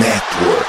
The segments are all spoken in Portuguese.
Network.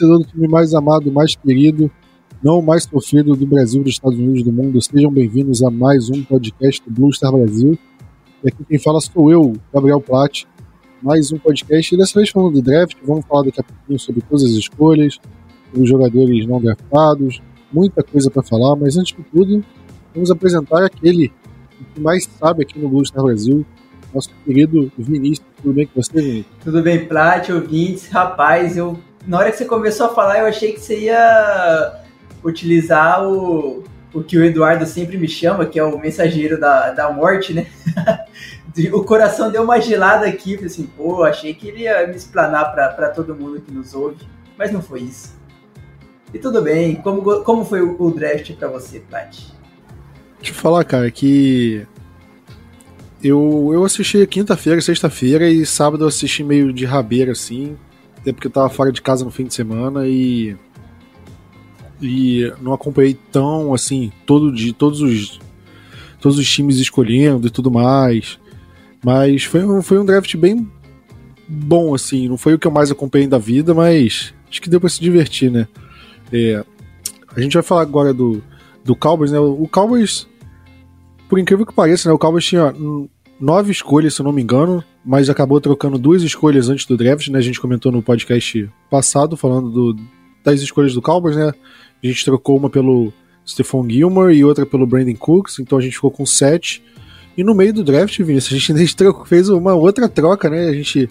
Torcedor do time mais amado, mais querido, não mais sofrido do Brasil, dos Estados Unidos, do mundo. Sejam bem-vindos a mais um podcast do Blue Star Brasil. E aqui quem fala sou eu, Gabriel Platt. Mais um podcast, e dessa vez falando de draft. Vamos falar daqui a pouquinho sobre todas as escolhas, os jogadores não draftados, muita coisa para falar, mas antes de tudo, vamos apresentar aquele que mais sabe aqui no Blue Star Brasil, nosso querido Vinícius. Tudo bem com você, Vinícius? Tudo bem, Plat, ouvintes? Rapaz, eu na hora que você começou a falar, eu achei que você ia utilizar o, o que o Eduardo sempre me chama, que é o mensageiro da, da morte, né? o coração deu uma gelada aqui, falei assim, pô, achei que ele ia me explanar para todo mundo que nos ouve, mas não foi isso. E tudo bem, como, como foi o, o draft para você, Plat? Deixa eu falar, cara, que eu, eu assisti quinta-feira, sexta-feira e sábado eu assisti meio de rabeira, assim, até porque eu tava fora de casa no fim de semana e. E não acompanhei tão assim, todo dia, todos os. Todos os times escolhendo e tudo mais. Mas foi um, foi um draft bem bom, assim. Não foi o que eu mais acompanhei da vida, mas acho que deu pra se divertir, né? É, a gente vai falar agora do, do Cowboys, né? O Cowboys, por incrível que pareça, né? O Cowboys tinha nove escolhas, se eu não me engano, mas acabou trocando duas escolhas antes do draft, né? A gente comentou no podcast passado, falando do, das escolhas do Cowboys, né? A gente trocou uma pelo Stephon Gilmore e outra pelo Brandon Cooks, então a gente ficou com sete. E no meio do draft, Vinícius, a gente fez uma outra troca, né? A gente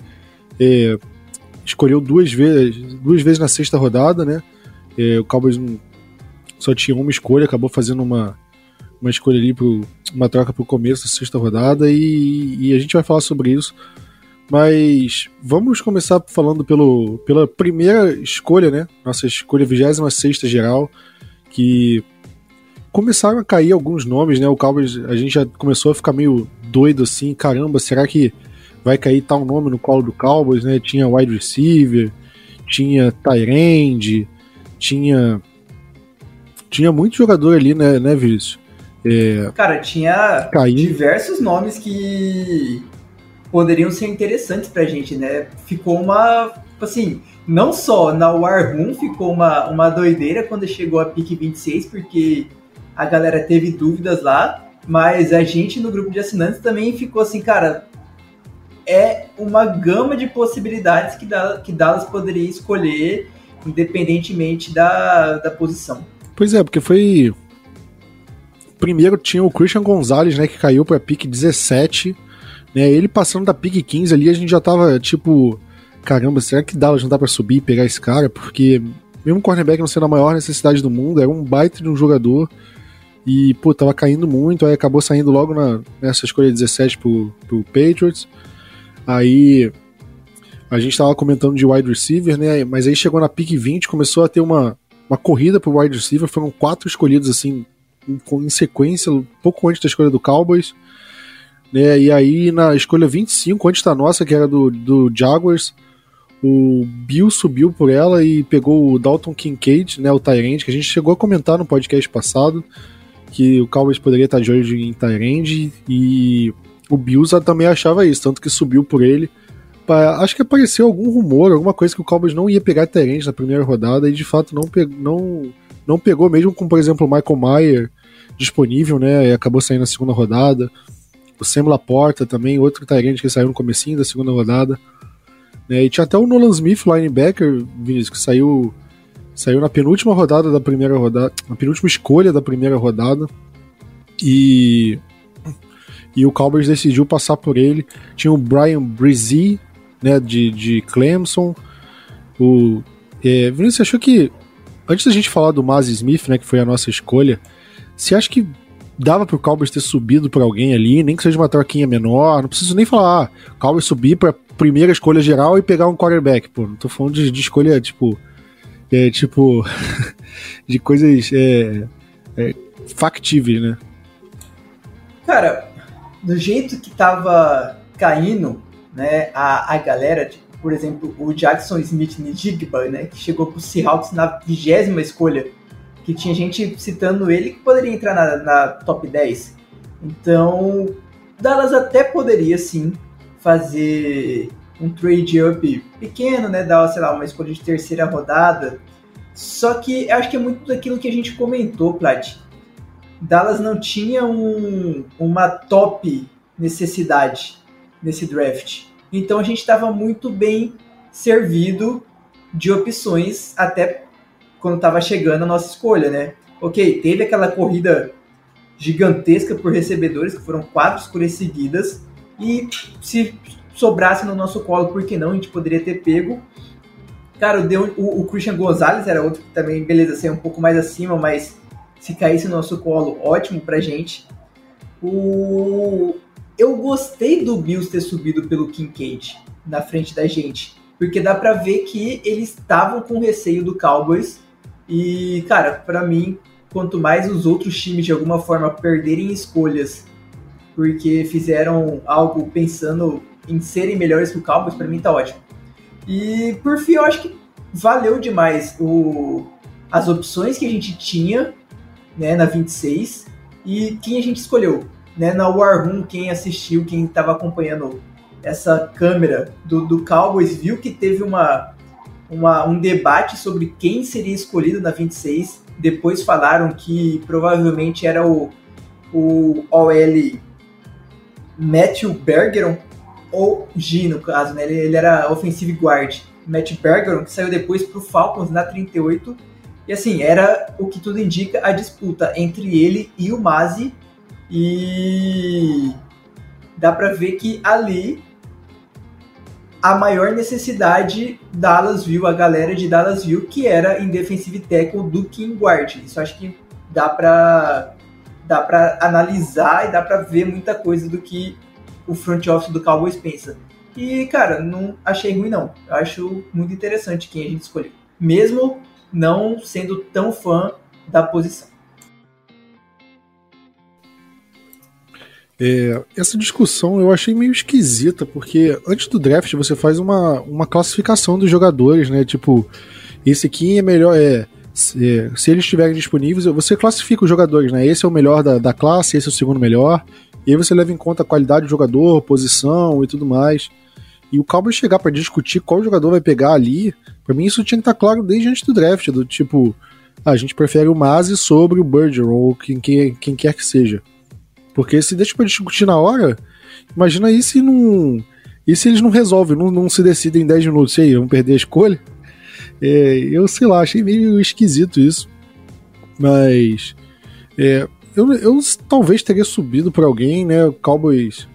é, escolheu duas vezes, duas vezes na sexta rodada, né? É, o Cowboys só tinha uma escolha, acabou fazendo uma, uma escolha ali, pro, uma troca para o começo da sexta rodada e, e, a gente vai falar sobre isso. Mas vamos começar falando pelo, pela primeira escolha, né? Nossa escolha 26 geral, que começaram a cair alguns nomes, né? O Cowboys, a gente já começou a ficar meio doido assim, caramba, será que vai cair tal nome no colo do Cowboys, né? Tinha wide receiver, tinha Tyrande, tinha tinha muito jogador ali, né, né, Vinícius? É, Cara, tinha diversos nomes que poderiam ser interessantes pra gente, né? Ficou uma. Tipo assim, não só na War Room ficou uma, uma doideira quando chegou a pique 26, porque a galera teve dúvidas lá, mas a gente no grupo de assinantes também ficou assim, cara. É uma gama de possibilidades que, Dallas, que Dallas poderia escolher, independentemente da, da posição. Pois é, porque foi primeiro tinha o Christian Gonzalez, né, que caiu para pique 17, né? Ele passando da pique 15 ali, a gente já tava tipo, caramba, será que Dallas não dá para subir e pegar esse cara? Porque mesmo o cornerback não sendo a maior necessidade do mundo, era um baita de um jogador e, pô, tava caindo muito, aí acabou saindo logo na, nessa escolha 17 pro, pro Patriots. Aí a gente tava comentando de wide receiver, né? Mas aí chegou na pique 20, começou a ter uma, uma corrida pro wide receiver, foram quatro escolhidos assim em sequência, pouco antes da escolha do Cowboys. Né? E aí na escolha 25, antes da nossa, que era do, do Jaguars, o Bill subiu por ela e pegou o Dalton Kincaid, né, o Tyrande, que a gente chegou a comentar no podcast passado, que o Cowboys poderia estar de olho em Tyrande, e o Bills também achava isso, tanto que subiu por ele. Acho que apareceu algum rumor, alguma coisa que o Cowboys não ia pegar Tyrande na primeira rodada, e de fato não, pe não, não pegou, mesmo com, por exemplo, o Michael Mayer disponível, né? E acabou saindo na segunda rodada. O Sam Laporta também, outro Tyrant que saiu no comecinho da segunda rodada. Né? E tinha até o Nolan Smith, linebacker, Vinícius, que saiu, saiu na penúltima rodada da primeira rodada, na penúltima escolha da primeira rodada. E e o Cowboys decidiu passar por ele. Tinha o Brian Brizzy, né, de, de Clemson. O é, Vinícius, achou que antes da gente falar do Maz Smith, né, que foi a nossa escolha, você acha que dava pro Cowboys ter subido para alguém ali, nem que seja uma troquinha menor. Não preciso nem falar, ah, Cowboys subir pra primeira escolha geral e pegar um quarterback. Pô, não tô falando de, de escolha, tipo. É, tipo. de coisas é, é, factíveis, né? Cara, do jeito que tava caindo, né, a, a galera, tipo, por exemplo, o Jackson Smith Nijigba, né, que chegou pro Seahawks na vigésima escolha, que tinha gente citando ele que poderia entrar na, na top 10. Então, Dallas até poderia sim fazer um trade up pequeno, né, dar, sei lá, uma escolha de terceira rodada. Só que acho que é muito daquilo que a gente comentou, Plat. Dallas não tinha um, uma top necessidade nesse draft. Então a gente estava muito bem servido de opções até quando estava chegando a nossa escolha, né? Ok, teve aquela corrida gigantesca por recebedores, que foram quatro escolhas seguidas, e se sobrasse no nosso colo, por que não? A gente poderia ter pego. Cara, o, o Christian Gonzalez era outro que também, beleza, ser um pouco mais acima, mas se caísse no nosso colo, ótimo pra gente. O, eu gostei do Bills ter subido pelo Kincaid na frente da gente, porque dá para ver que eles estavam com receio do Cowboys e, cara, para mim, quanto mais os outros times de alguma forma perderem escolhas porque fizeram algo pensando em serem melhores que o Cowboys, para mim tá ótimo. E por fim, eu acho que valeu demais o, as opções que a gente tinha né, na 26 e quem a gente escolheu né, na War Room, quem assistiu, quem estava acompanhando essa câmera do, do Cowboys, viu que teve uma, uma, um debate sobre quem seria escolhido na 26. Depois falaram que provavelmente era o, o OL Matthew Bergeron, ou G no caso, né? Ele, ele era offensive guard. Matt Bergeron, que saiu depois para o Falcons na 38. E assim, era o que tudo indica a disputa entre ele e o Mazi e dá para ver que ali a maior necessidade Dallas viu, a galera de Dallas viu, que era em defensive tackle do King Guard. Isso acho que dá para dá para analisar e dá para ver muita coisa do que o front office do Cowboys pensa. E, cara, não achei ruim não. Eu acho muito interessante quem a gente escolheu. Mesmo não sendo tão fã da posição. É, essa discussão eu achei meio esquisita, porque antes do draft você faz uma, uma classificação dos jogadores, né? Tipo, esse aqui é melhor. É, se, se eles estiverem disponíveis, você classifica os jogadores, né? Esse é o melhor da, da classe, esse é o segundo melhor. E aí você leva em conta a qualidade do jogador, posição e tudo mais. E o Cowboys chegar para discutir qual jogador vai pegar ali, para mim isso tinha que estar tá claro desde antes do draft, do tipo, ah, a gente prefere o Mazi sobre o Bergeron, ou quem, quem, quem quer que seja. Porque se deixa pra discutir na hora, imagina aí se não. E se eles não resolvem, não, não se decidem em 10 minutos, e aí, vão perder a escolha? É, eu sei lá, achei meio esquisito isso. Mas. É, eu, eu talvez teria subido por alguém, né? O Cowboys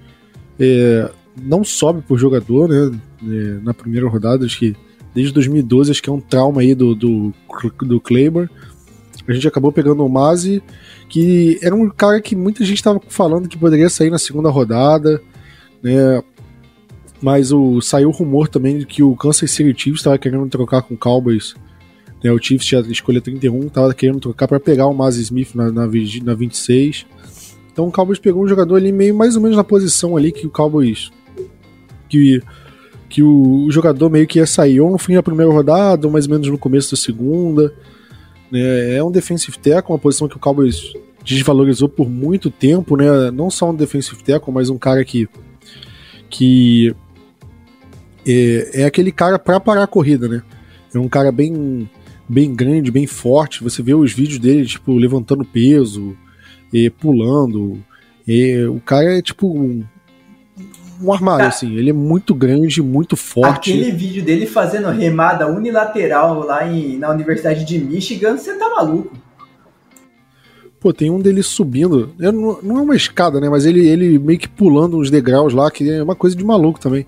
é, não sobe por jogador, né? É, na primeira rodada, acho que desde 2012, acho que é um trauma aí do, do, do Claymore. A gente acabou pegando o Mazi que era um cara que muita gente estava falando que poderia sair na segunda rodada, né? Mas o, saiu o rumor também de que o Kansas City Chiefs estava querendo trocar com o Cowboys. Né? O Chiefs tinha escolha 31, estava querendo trocar para pegar o Maz Smith na, na, na 26. Então o Cowboys pegou um jogador ali meio mais ou menos na posição ali que o Cowboys. Que, que o, o jogador meio que ia sair ou no fim da primeira rodada, ou mais ou menos no começo da segunda. Né? É um defensive tackle, uma posição que o Cowboys desvalorizou por muito tempo, né? Não só um defensive tackle, mas um cara que que é, é aquele cara para parar a corrida, né? É um cara bem bem grande, bem forte. Você vê os vídeos dele tipo levantando peso, e pulando. E o cara é tipo um, um armário, tá. assim. Ele é muito grande, muito forte. Aquele vídeo dele fazendo remada unilateral lá em, na Universidade de Michigan, você tá maluco. Pô, tem um dele subindo. Não, não é uma escada, né? Mas ele, ele meio que pulando uns degraus lá, que é uma coisa de maluco também.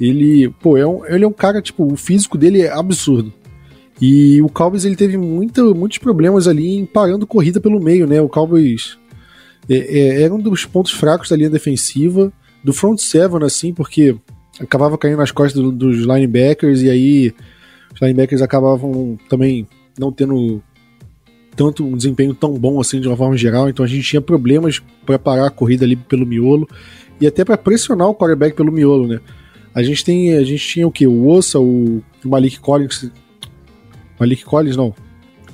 Ele, pô, é um, ele é um cara, tipo, o físico dele é absurdo. E o Cowboys ele teve muito, muitos problemas ali em parando corrida pelo meio, né? O Cowboys é, é, era um dos pontos fracos da linha defensiva, do front seven, assim, porque acabava caindo nas costas do, dos linebackers e aí os linebackers acabavam também não tendo tanto um desempenho tão bom assim de uma forma geral, então a gente tinha problemas para parar a corrida ali pelo miolo e até para pressionar o quarterback pelo miolo, né? A gente tem, a gente tinha o que? O Ossa, o, o Malik Collins, Malik Collins não,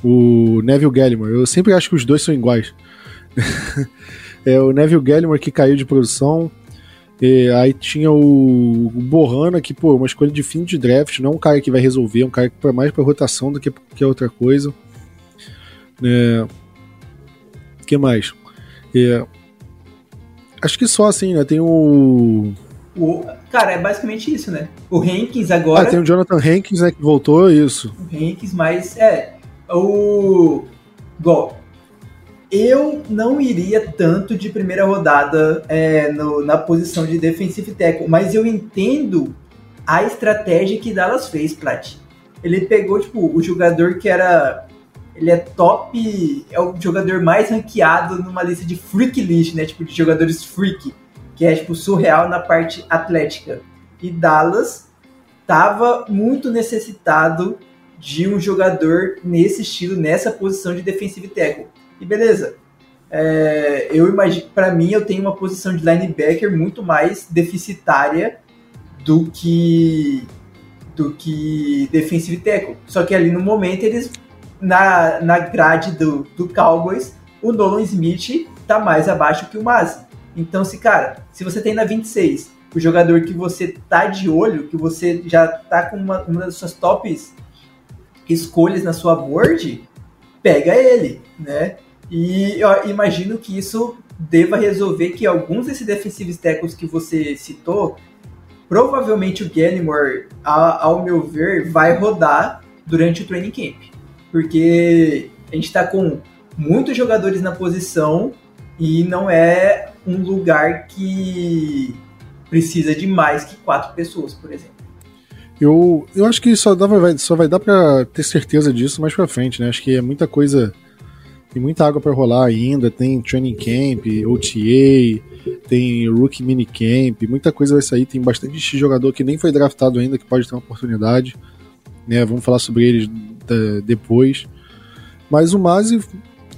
o Neville Gallimore. Eu sempre acho que os dois são iguais. é o Neville Gallimore que caiu de produção. E aí tinha o, o Borrana, que, pô, uma escolha de fim de draft, não é um cara que vai resolver, é um cara que é mais pra rotação do que, que outra coisa. É, que mais? É, acho que só assim, né? Tem o. o. Cara, é basicamente isso, né? O Hankins agora. Ah, tem o Jonathan Hankins, né? Que voltou, isso. O Hankins, mas é. O. Igual. Eu não iria tanto de primeira rodada é, no, na posição de defensive tackle, mas eu entendo a estratégia que Dallas fez, Plat. Ele pegou, tipo, o jogador que era ele é top, é o jogador mais ranqueado numa lista de freak list, né? Tipo, de jogadores freak, que é, tipo, surreal na parte atlética. E Dallas tava muito necessitado de um jogador nesse estilo, nessa posição de defensive tackle. E beleza, é, eu imagino, para mim, eu tenho uma posição de linebacker muito mais deficitária do que do que defensive tackle. Só que ali no momento eles na, na grade do, do Cowboys, o Nolan Smith tá mais abaixo que o Mazi. Então, se cara, se você tem na 26 o jogador que você tá de olho, que você já tá com uma, uma das suas tops escolhas na sua board, pega ele, né? E eu imagino que isso deva resolver que alguns desses defensivos tackles que você citou, provavelmente o Gallimore, ao meu ver, vai rodar durante o training camp porque a gente está com muitos jogadores na posição e não é um lugar que precisa de mais que quatro pessoas, por exemplo. Eu, eu acho que só, dá, só vai dar para ter certeza disso mais para frente, né? Acho que é muita coisa, tem muita água para rolar ainda. Tem training camp, OTA, tem rookie minicamp, muita coisa vai sair. Tem bastante jogador que nem foi draftado ainda que pode ter uma oportunidade. Né? Vamos falar sobre eles depois. Mas o Mazi,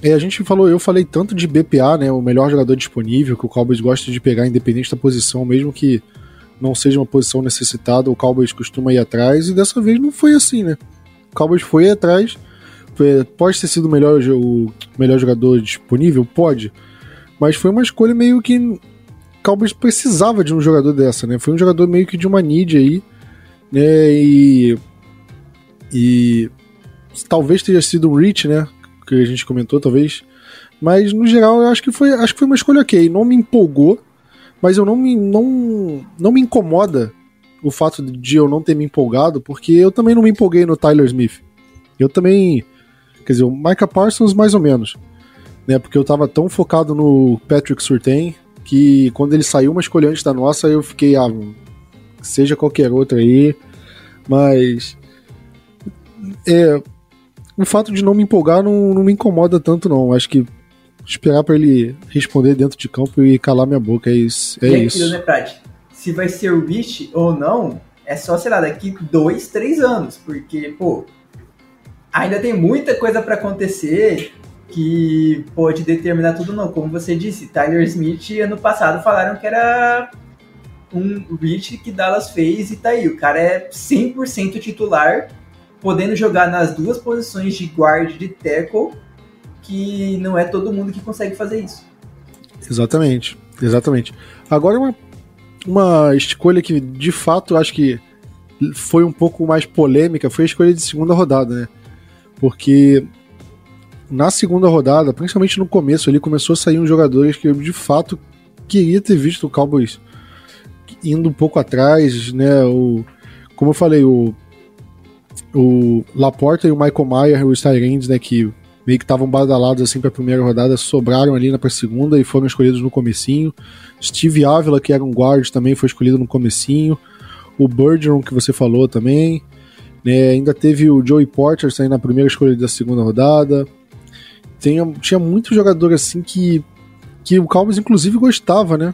é, a gente falou, eu falei tanto de BPA, né, o melhor jogador disponível, que o Cowboys gosta de pegar independente da posição, mesmo que não seja uma posição necessitada, o Cowboys costuma ir atrás, e dessa vez não foi assim, né? O Cowboys foi atrás, pode ter sido o melhor, o melhor jogador disponível? Pode, mas foi uma escolha meio que Cowboys precisava de um jogador dessa, né? Foi um jogador meio que de uma need aí, né? E, e talvez tenha sido um reach, né? Que a gente comentou, talvez. Mas no geral eu acho que foi, acho que foi uma escolha ok. Não me empolgou, mas eu não me, não, não me incomoda o fato de eu não ter me empolgado, porque eu também não me empolguei no Tyler Smith. Eu também. Quer dizer, o Micah Parsons mais ou menos. Né, porque eu tava tão focado no Patrick Surtain que quando ele saiu uma escolha antes da nossa, eu fiquei, ah, seja qualquer outra aí. Mas. É, o fato de não me empolgar não, não me incomoda tanto, não. Acho que esperar para ele responder dentro de campo e calar minha boca, é isso. É e isso. né, Prati? Se vai ser o Rich ou não, é só, sei lá, daqui dois, três anos, porque, pô, ainda tem muita coisa para acontecer que pode determinar tudo não. Como você disse, Tyler Smith ano passado falaram que era um reach que Dallas fez e tá aí. O cara é 100% titular podendo jogar nas duas posições de guard de tackle, que não é todo mundo que consegue fazer isso. Exatamente, exatamente. Agora uma, uma escolha que de fato acho que foi um pouco mais polêmica foi a escolha de segunda rodada, né? Porque na segunda rodada, principalmente no começo ali, começou a sair uns jogadores que eu de fato queria ter visto o Cowboys indo um pouco atrás, né? O, como eu falei, o o Laporta e o Michael Mayer, os Tyrands, né, que meio que estavam badalados assim para a primeira rodada, sobraram ali na para segunda e foram escolhidos no comecinho. Steve Ávila, que era um guard, também foi escolhido no comecinho. O Bergeron, que você falou também. Né? Ainda teve o Joey Porter saindo na primeira escolha da segunda rodada. Tinha, tinha muito jogador assim que, que o Cowboys inclusive gostava, né?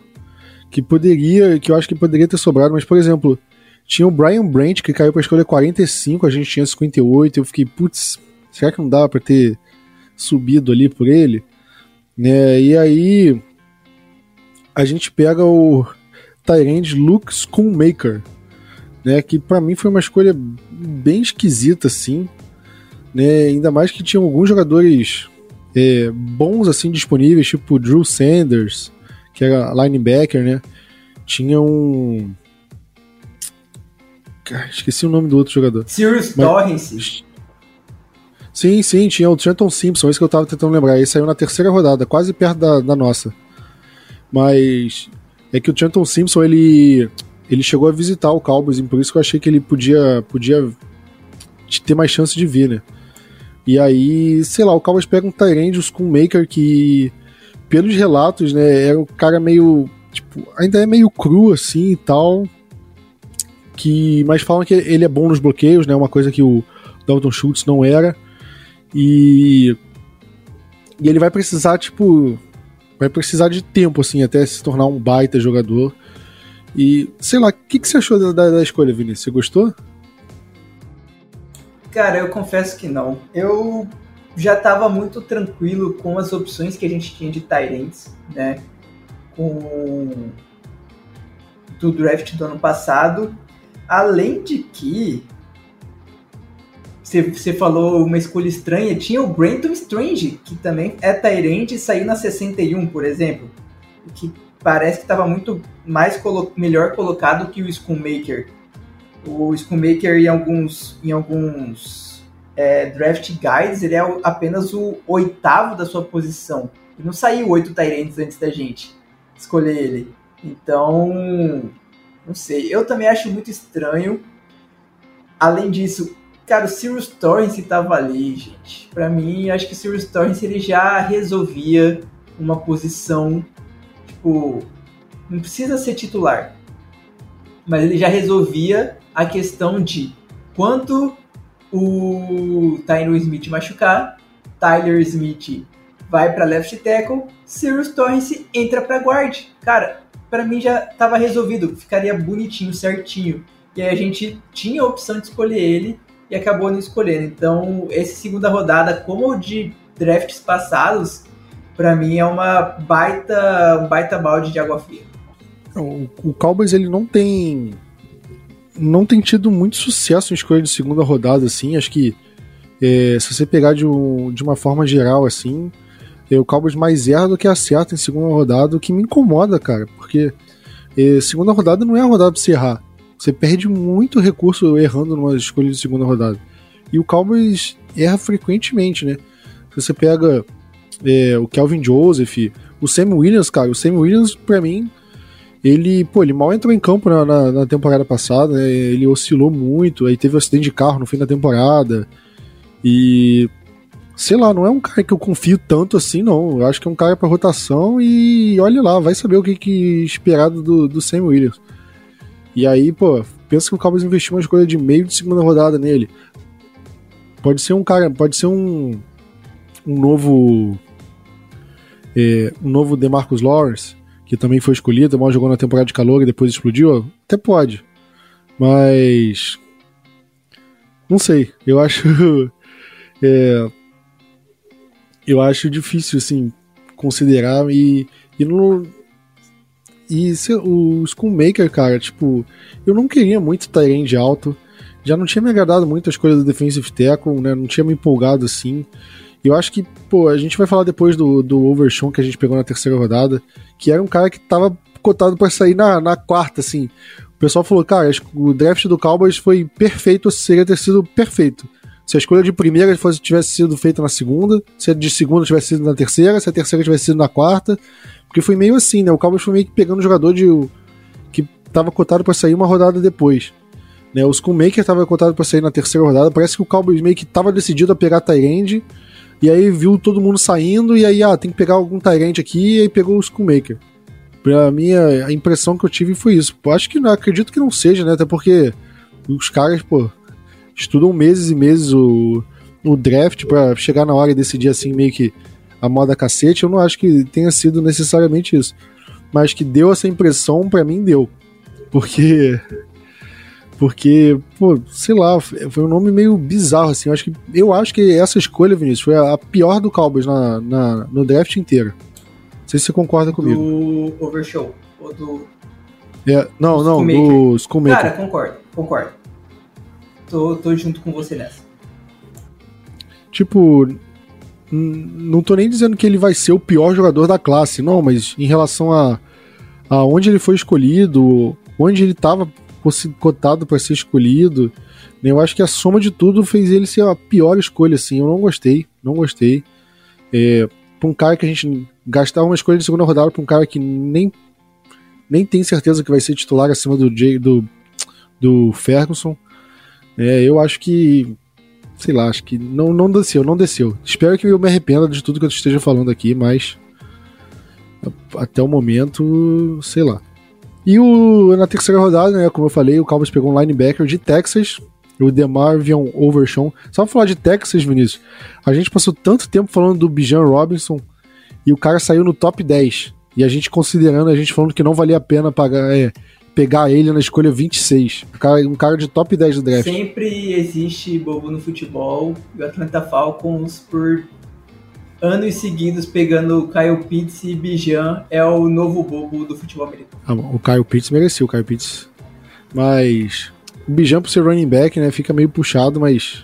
Que poderia, que eu acho que poderia ter sobrado, mas por exemplo, tinha o Brian Brandt que caiu para a escolha 45, a gente tinha 58, eu fiquei, putz, será que não dava para ter subido ali por ele? Né? E aí a gente pega o Tyrande Luke Schoonmaker, né? Que para mim foi uma escolha bem esquisita, assim, né? Ainda mais que tinham alguns jogadores é, bons assim disponíveis, tipo Drew Sanders, que era linebacker, né? Tinha um esqueci o nome do outro jogador. Sirius Mas... Torrance. Sim, sim, tinha o Trenton Simpson, esse que eu tava tentando lembrar. Ele saiu na terceira rodada, quase perto da, da nossa. Mas é que o Trenton Simpson, ele, ele chegou a visitar o Cowboys, por isso que eu achei que ele podia, podia ter mais chance de vir, né? E aí, sei lá, o Cowboys pega um Tyrande, o Schoonmaker, que, pelos relatos, né, era um cara meio, tipo, ainda é meio cru, assim, e tal, que, mas falam que ele é bom nos bloqueios, né, uma coisa que o Dalton Schultz não era, e, e ele vai precisar, tipo, vai precisar de tempo, assim, até se tornar um baita jogador. E, sei lá, o que, que você achou da, da, escolha, Vinícius? Você gostou? Cara, eu confesso que não. Eu já estava muito tranquilo com as opções que a gente tinha de Tyrants, né? Com do draft do ano passado. Além de que você falou uma escolha estranha. Tinha o Brenton Strange, que também é Tyrande e saiu na 61, por exemplo. Que parece que estava muito mais colo melhor colocado que o Schoonmaker. O Schoonmaker em alguns, em alguns é, draft guides, ele é apenas o oitavo da sua posição. E não saiu oito Tyrands antes da gente escolher ele. Então, não sei. Eu também acho muito estranho. Além disso, Cara, o Sirius Torrance tava ali, gente. Para mim, acho que o Sirius Torrance ele já resolvia uma posição, tipo, não precisa ser titular, mas ele já resolvia a questão de quanto o Tyler Smith machucar, Tyler Smith vai para left tackle, Sirius Torrance entra para guard. Cara, para mim já tava resolvido, ficaria bonitinho, certinho. E aí a gente tinha a opção de escolher ele e acabou não escolhendo. Então, essa segunda rodada, como de drafts passados, para mim é uma baita, um baita balde de água fria. O, o Cowboys ele não tem não tem tido muito sucesso em escolha de segunda rodada assim. Acho que é, se você pegar de, um, de uma forma geral assim, é o Cowboys mais erra do que acerta em segunda rodada, o que me incomoda, cara, porque é, segunda rodada não é a rodada pra você errar. Você perde muito recurso errando numa escolha de segunda rodada. E o Cowboys erra frequentemente, né? Se você pega é, o Kelvin Joseph, o Sam Williams, cara, o Sam Williams, pra mim, ele, pô, ele mal entrou em campo na, na, na temporada passada, né? Ele oscilou muito, aí teve um acidente de carro no fim da temporada. E. Sei lá, não é um cara que eu confio tanto assim, não. Eu acho que é um cara para rotação e olha lá, vai saber o que, que esperado do, do Sam Williams. E aí, pô, pensa que o Cowboys investiu uma escolha de meio de segunda rodada nele. Pode ser um cara, pode ser um um novo é, um novo DeMarcus Lawrence, que também foi escolhido, mal jogou na temporada de calor e depois explodiu, até pode. Mas não sei, eu acho é, eu acho difícil assim considerar e, e não, e o Schoolmaker, cara, tipo, eu não queria muito Tyrande alto. Já não tinha me agradado muito a escolha do Defensive Tackle, né? Não tinha me empolgado assim. Eu acho que, pô, a gente vai falar depois do, do Overshawn que a gente pegou na terceira rodada, que era um cara que tava cotado para sair na, na quarta, assim. O pessoal falou, cara, o draft do Cowboys foi perfeito, seria ter sido perfeito. Se a escolha de primeira fosse, tivesse sido feita na segunda, se a de segunda tivesse sido na terceira, se a terceira tivesse sido na quarta. Porque foi meio assim, né? O Cowboys foi meio que pegando o jogador de, que tava cotado para sair uma rodada depois. Né? O Schoolmaker tava cotado para sair na terceira rodada. Parece que o Cowboys meio que tava decidido a pegar Tyrande. E aí viu todo mundo saindo. E aí, ah, tem que pegar algum Tyrande aqui. E aí pegou o Schoolmaker. Pra mim, a impressão que eu tive foi isso. Eu acho que não acredito que não seja, né? Até porque os caras, pô, estudam meses e meses o, o draft para chegar na hora e decidir assim meio que a moda cacete, eu não acho que tenha sido necessariamente isso. Mas que deu essa impressão, para mim deu. Porque porque, pô, sei lá, foi um nome meio bizarro, assim. Eu acho que, eu acho que essa escolha, Vinícius, foi a, pior do Cowboys na, na, no draft inteiro. Não sei se você concorda comigo. Do Overshow. Ou do. É, não, não, do Schoolmaker. Cara, concordo, concordo. Tô, tô junto com você nessa. Tipo, não tô nem dizendo que ele vai ser o pior jogador da classe, não, mas em relação a, a onde ele foi escolhido, onde ele tava cotado para ser escolhido. Né? Eu acho que a soma de tudo fez ele ser a pior escolha, assim. Eu não gostei, não gostei. É, pra um cara que a gente gastar uma escolha de segunda rodada pra um cara que nem, nem tem certeza que vai ser titular acima do, Jay, do, do Ferguson. É, eu acho que. Sei lá, acho que não, não desceu, não desceu. Espero que eu me arrependa de tudo que eu esteja falando aqui, mas. Até o momento, sei lá. E o, na terceira rodada, né, como eu falei, o Cowboys pegou um linebacker de Texas, o Demarvion Overshawn. Só pra falar de Texas, Vinícius, a gente passou tanto tempo falando do Bijan Robinson e o cara saiu no top 10. E a gente considerando, a gente falando que não valia a pena pagar, é, pegar ele na escolha 26. Um cara, um cara de top 10 do draft. Sempre existe bobo no futebol. O Atlanta Falcons, por anos seguidos pegando Kyle Pitts e Bijan é o novo bobo do futebol americano. Ah, o Kyle Pitts mereceu, o Kyle Pitts. Mas o Bijan por ser running back, né, fica meio puxado, mas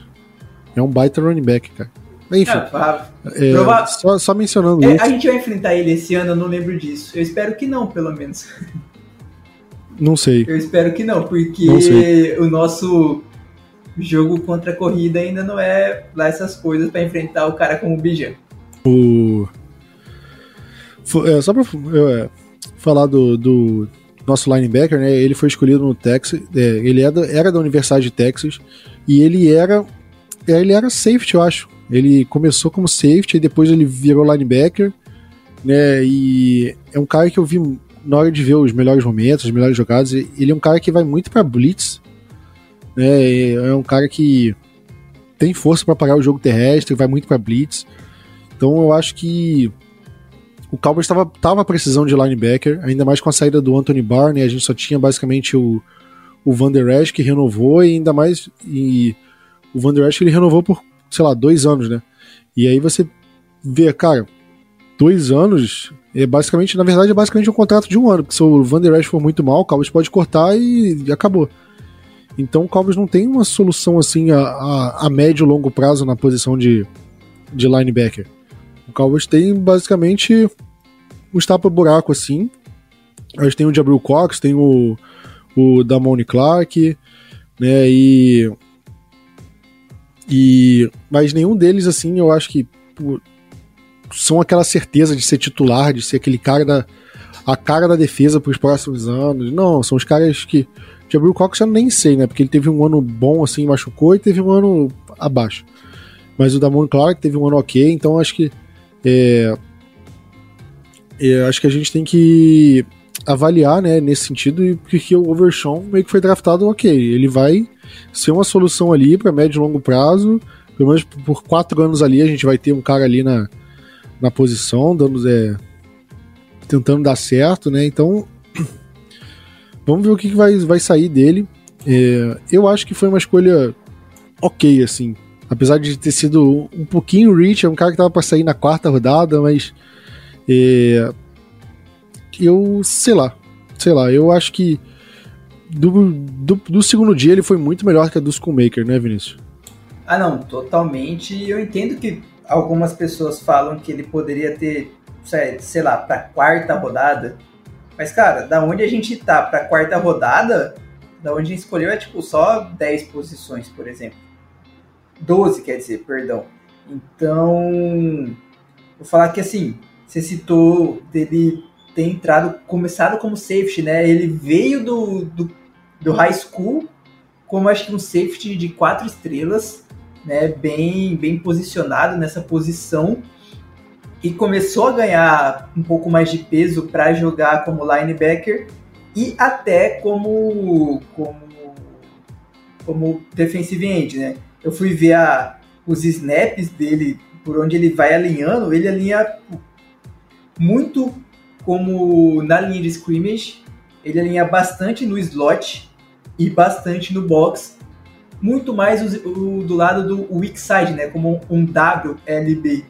é um baita running back, cara. Enfim, é, é, prova... só, só, mencionando é, isso. A gente vai enfrentar ele esse ano, eu não lembro disso. Eu espero que não, pelo menos. Não sei. Eu espero que não, porque não o nosso jogo contra a corrida ainda não é lá essas coisas para enfrentar o cara como o Bijan. O... É, só pra é, falar do, do, nosso linebacker, né? Ele foi escolhido no Texas. É, ele era, é era da Universidade de Texas e ele era é, ele era safety, eu acho. Ele começou como safety e depois ele virou linebacker, né? E é um cara que eu vi na hora de ver os melhores momentos, as melhores jogadas. Ele é um cara que vai muito para blitz, né? É um cara que tem força para parar o jogo terrestre, vai muito para blitz. Então eu acho que o Cowboys estava tava precisando de linebacker, ainda mais com a saída do Anthony Barr, né? A gente só tinha basicamente o, o Van Der Esch que renovou e ainda mais e o Van Der Esch ele renovou por, sei lá, dois anos, né? E aí você vê, cara, dois anos é basicamente, na verdade, é basicamente um contrato de um ano, porque se o Van Der Esch for muito mal, o Cowboys pode cortar e, e acabou. Então o Cowboys não tem uma solução assim a, a, a médio e longo prazo na posição de, de linebacker. O Cowboys tem basicamente um estapa-buraco assim. A gente tem o Jabril Cox, tem o, o Damone Clark, né? E. E. Mas nenhum deles, assim, eu acho que. Pô, são aquela certeza de ser titular, de ser aquele cara da. A cara da defesa para os próximos anos. Não, são os caras que. Jabril Cox eu nem sei, né? Porque ele teve um ano bom assim, machucou, e teve um ano abaixo. Mas o Damon Clark teve um ano ok, então acho que é, é, acho que a gente tem que avaliar, né, nesse sentido, e porque o Overshawn meio que foi draftado ok. Ele vai ser uma solução ali para médio e longo prazo, pelo menos por quatro anos ali a gente vai ter um cara ali na, na posição, dando, é, tentando dar certo, né? Então, vamos ver o que, que vai, vai sair dele. É, eu acho que foi uma escolha ok, assim. Apesar de ter sido um pouquinho reach, é um cara que tava pra sair na quarta rodada, mas. É, eu sei lá. Sei lá, eu acho que do, do, do, segundo dia ele foi muito melhor que a do Schoolmaker, né, Vinícius? Ah, não, totalmente. Eu entendo que algumas pessoas falam que ele poderia ter, sei lá, pra quarta rodada. Mas, cara, da onde a gente tá pra quarta rodada, da onde a gente escolheu é tipo só 10 posições, por exemplo. 12, quer dizer, perdão. Então, vou falar que assim, você citou dele ter entrado, começado como safety, né? Ele veio do, do, do high school como acho que um safety de quatro estrelas, né? Bem, bem posicionado nessa posição e começou a ganhar um pouco mais de peso para jogar como linebacker e até como, como como defensive end, né? Eu fui ver a, os snaps dele, por onde ele vai alinhando, ele alinha muito como na linha de scrimmage, ele alinha bastante no slot e bastante no box, muito mais o, o, do lado do weak side, né, como um WLB.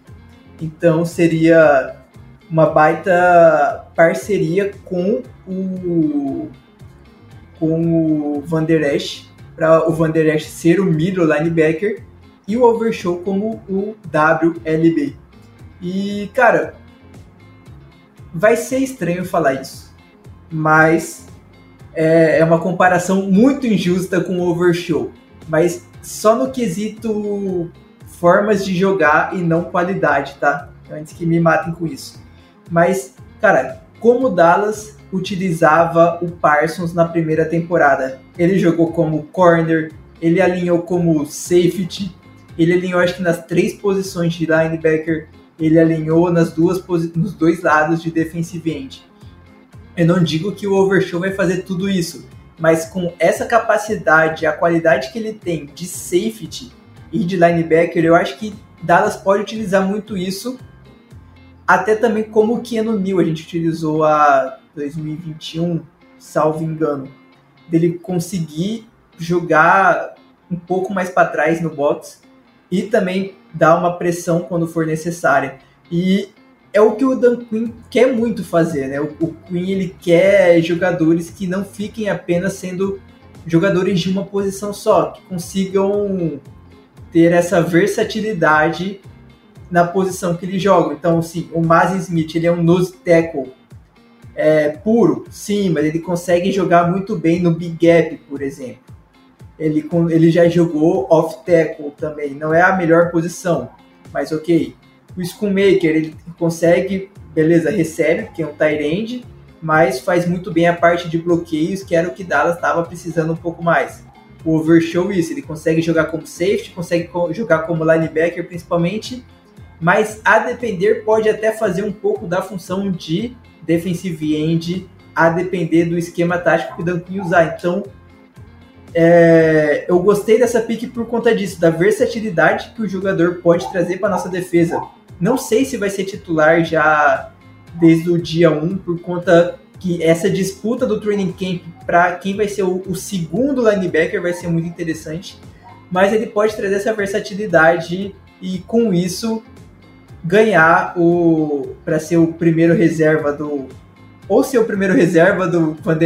Então seria uma baita parceria com o com o Van Der Esch, para o Van Der Esch ser o middle linebacker e o Overshow como o WLB. E, cara, vai ser estranho falar isso, mas é, é uma comparação muito injusta com o Overshow, mas só no quesito formas de jogar e não qualidade, tá? Antes que me matem com isso. Mas, cara, como Dallas utilizava o Parsons na primeira temporada? Ele jogou como corner, ele alinhou como safety, ele alinhou acho que nas três posições de linebacker, ele alinhou nas duas nos dois lados de defensive end. Eu não digo que o Overshow vai fazer tudo isso, mas com essa capacidade, a qualidade que ele tem de safety e de linebacker, eu acho que Dallas pode utilizar muito isso, até também como o Keanu Neal a gente utilizou a 2021, salvo engano, dele conseguir jogar um pouco mais para trás no box e também dar uma pressão quando for necessária. E é o que o Dan Quinn quer muito fazer, né? O, o Quinn ele quer jogadores que não fiquem apenas sendo jogadores de uma posição só, que consigam ter essa versatilidade na posição que ele joga. Então, sim, o Mazin Smith ele é um nose tackle é, puro, sim, mas ele consegue jogar muito bem no big gap, por exemplo. Ele, ele já jogou off tackle também, não é a melhor posição, mas ok. O Schoonmaker, ele consegue, beleza, recebe, que é um tight end, mas faz muito bem a parte de bloqueios, que era o que Dallas estava precisando um pouco mais. O Overshow isso, ele consegue jogar como safety, consegue jogar como linebacker principalmente, mas a depender pode até fazer um pouco da função de defensive end, a depender do esquema tático que o Dan usar. Então, é, eu gostei dessa pick por conta disso, da versatilidade que o jogador pode trazer para nossa defesa. Não sei se vai ser titular já desde o dia 1, por conta que essa disputa do training camp para quem vai ser o, o, segundo linebacker vai ser muito interessante. Mas ele pode trazer essa versatilidade e com isso ganhar o para ser o primeiro reserva do ou ser o primeiro reserva do Van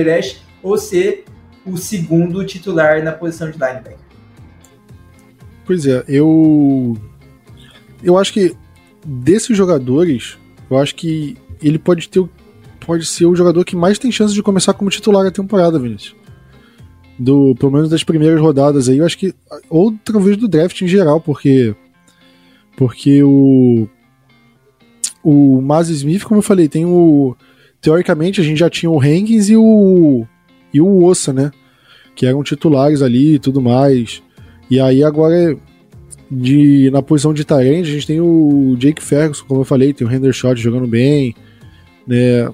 ou ser o segundo titular na posição de linebacker. Pois é, eu eu acho que desses jogadores, eu acho que ele pode ter pode ser o jogador que mais tem chance de começar como titular a temporada, Vinícius. Do, pelo menos das primeiras rodadas aí, eu acho que ou talvez do draft em geral, porque porque o o Maz Smith, como eu falei, tem o. Teoricamente, a gente já tinha o Hankins e o. E o Ossa, né? Que eram titulares ali e tudo mais. E aí agora, de, na posição de Tyrande, a gente tem o Jake Ferguson, como eu falei, tem o Hendershot jogando bem, né?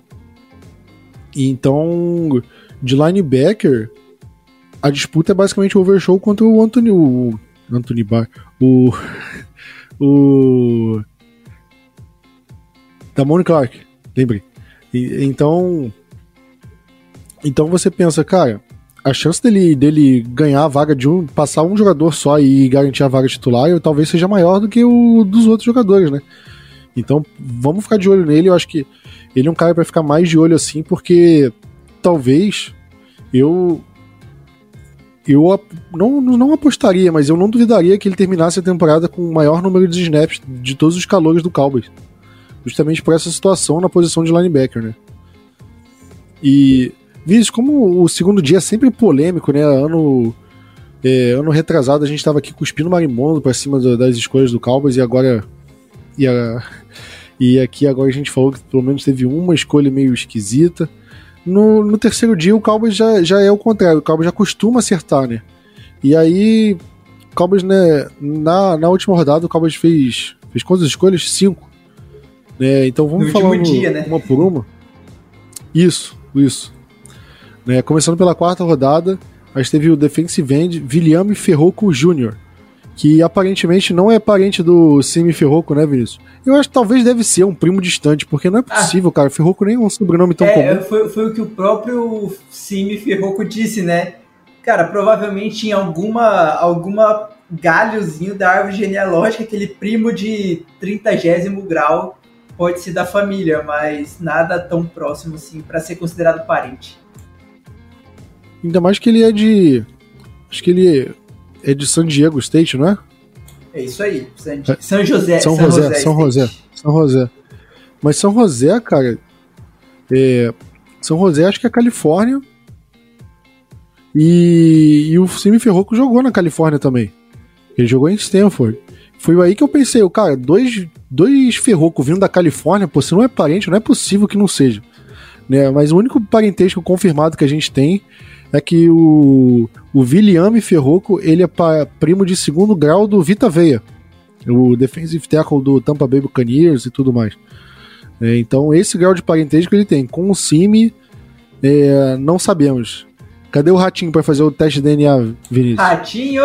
Então, de linebacker, a disputa é basicamente o Overshow contra o Anthony. O Anthony Barr. O. O. Da Moni Clark, lembrei. E, então. Então você pensa, cara, a chance dele, dele ganhar a vaga de um. passar um jogador só e garantir a vaga titular talvez seja maior do que o dos outros jogadores, né? Então vamos ficar de olho nele. Eu acho que ele é um cara para ficar mais de olho assim, porque talvez eu. Eu não, não apostaria, mas eu não duvidaria que ele terminasse a temporada com o maior número de snaps de todos os calores do Cowboys justamente por essa situação na posição de linebacker, né? E, Vinícius, como o segundo dia é sempre polêmico, né? Ano, é, ano retrasado a gente estava aqui cuspindo marimbondo para cima do, das escolhas do Cowboys e agora. E, a, e aqui agora a gente falou que pelo menos teve uma escolha meio esquisita. No, no terceiro dia o Cowboys já, já é o contrário, o Cowboys já costuma acertar, né? E aí, Cowboys, né, na, na última rodada, o Cowboys fez, fez quantas escolhas? Cinco. Né? Então vamos no falar dia, né? uma por uma. Isso, isso. Né? Começando pela quarta rodada, mas teve o defensive end William Ferroco Jr., que aparentemente não é parente do Simi Ferroco, né, Vinícius? Eu acho que talvez deve ser um primo distante, porque não é ah. possível, ah, cara. Ferroco nem é um sobrenome tão é, comum. Foi, foi o que o próprio Simi Ferroco disse, né? Cara, provavelmente em alguma, alguma galhozinho da árvore genealógica, aquele primo de 30 grau pode ser da família, mas nada tão próximo assim para ser considerado parente. Ainda mais que ele é de. Acho que ele é de San Diego State, não é? É isso aí. San, é. São José. São, São José, José São José. São José. Mas São José, cara. É, São José acho que é Califórnia. E, e o Simi Ferroco jogou na Califórnia também. Ele jogou em Stanford. Foi aí que eu pensei, cara, dois, dois Ferroco vindo da Califórnia, pô, se não é parente, não é possível que não seja. Né? Mas o único parentesco confirmado que a gente tem é que o, o William Ferroco, ele é primo de segundo grau do Vita Veia, o defensive tackle do Tampa Bay Buccaneers e tudo mais. É, então esse grau de parentesco ele tem. Com o Simi, é, não sabemos. Cadê o ratinho para fazer o teste de DNA, Vinícius? Ratinho!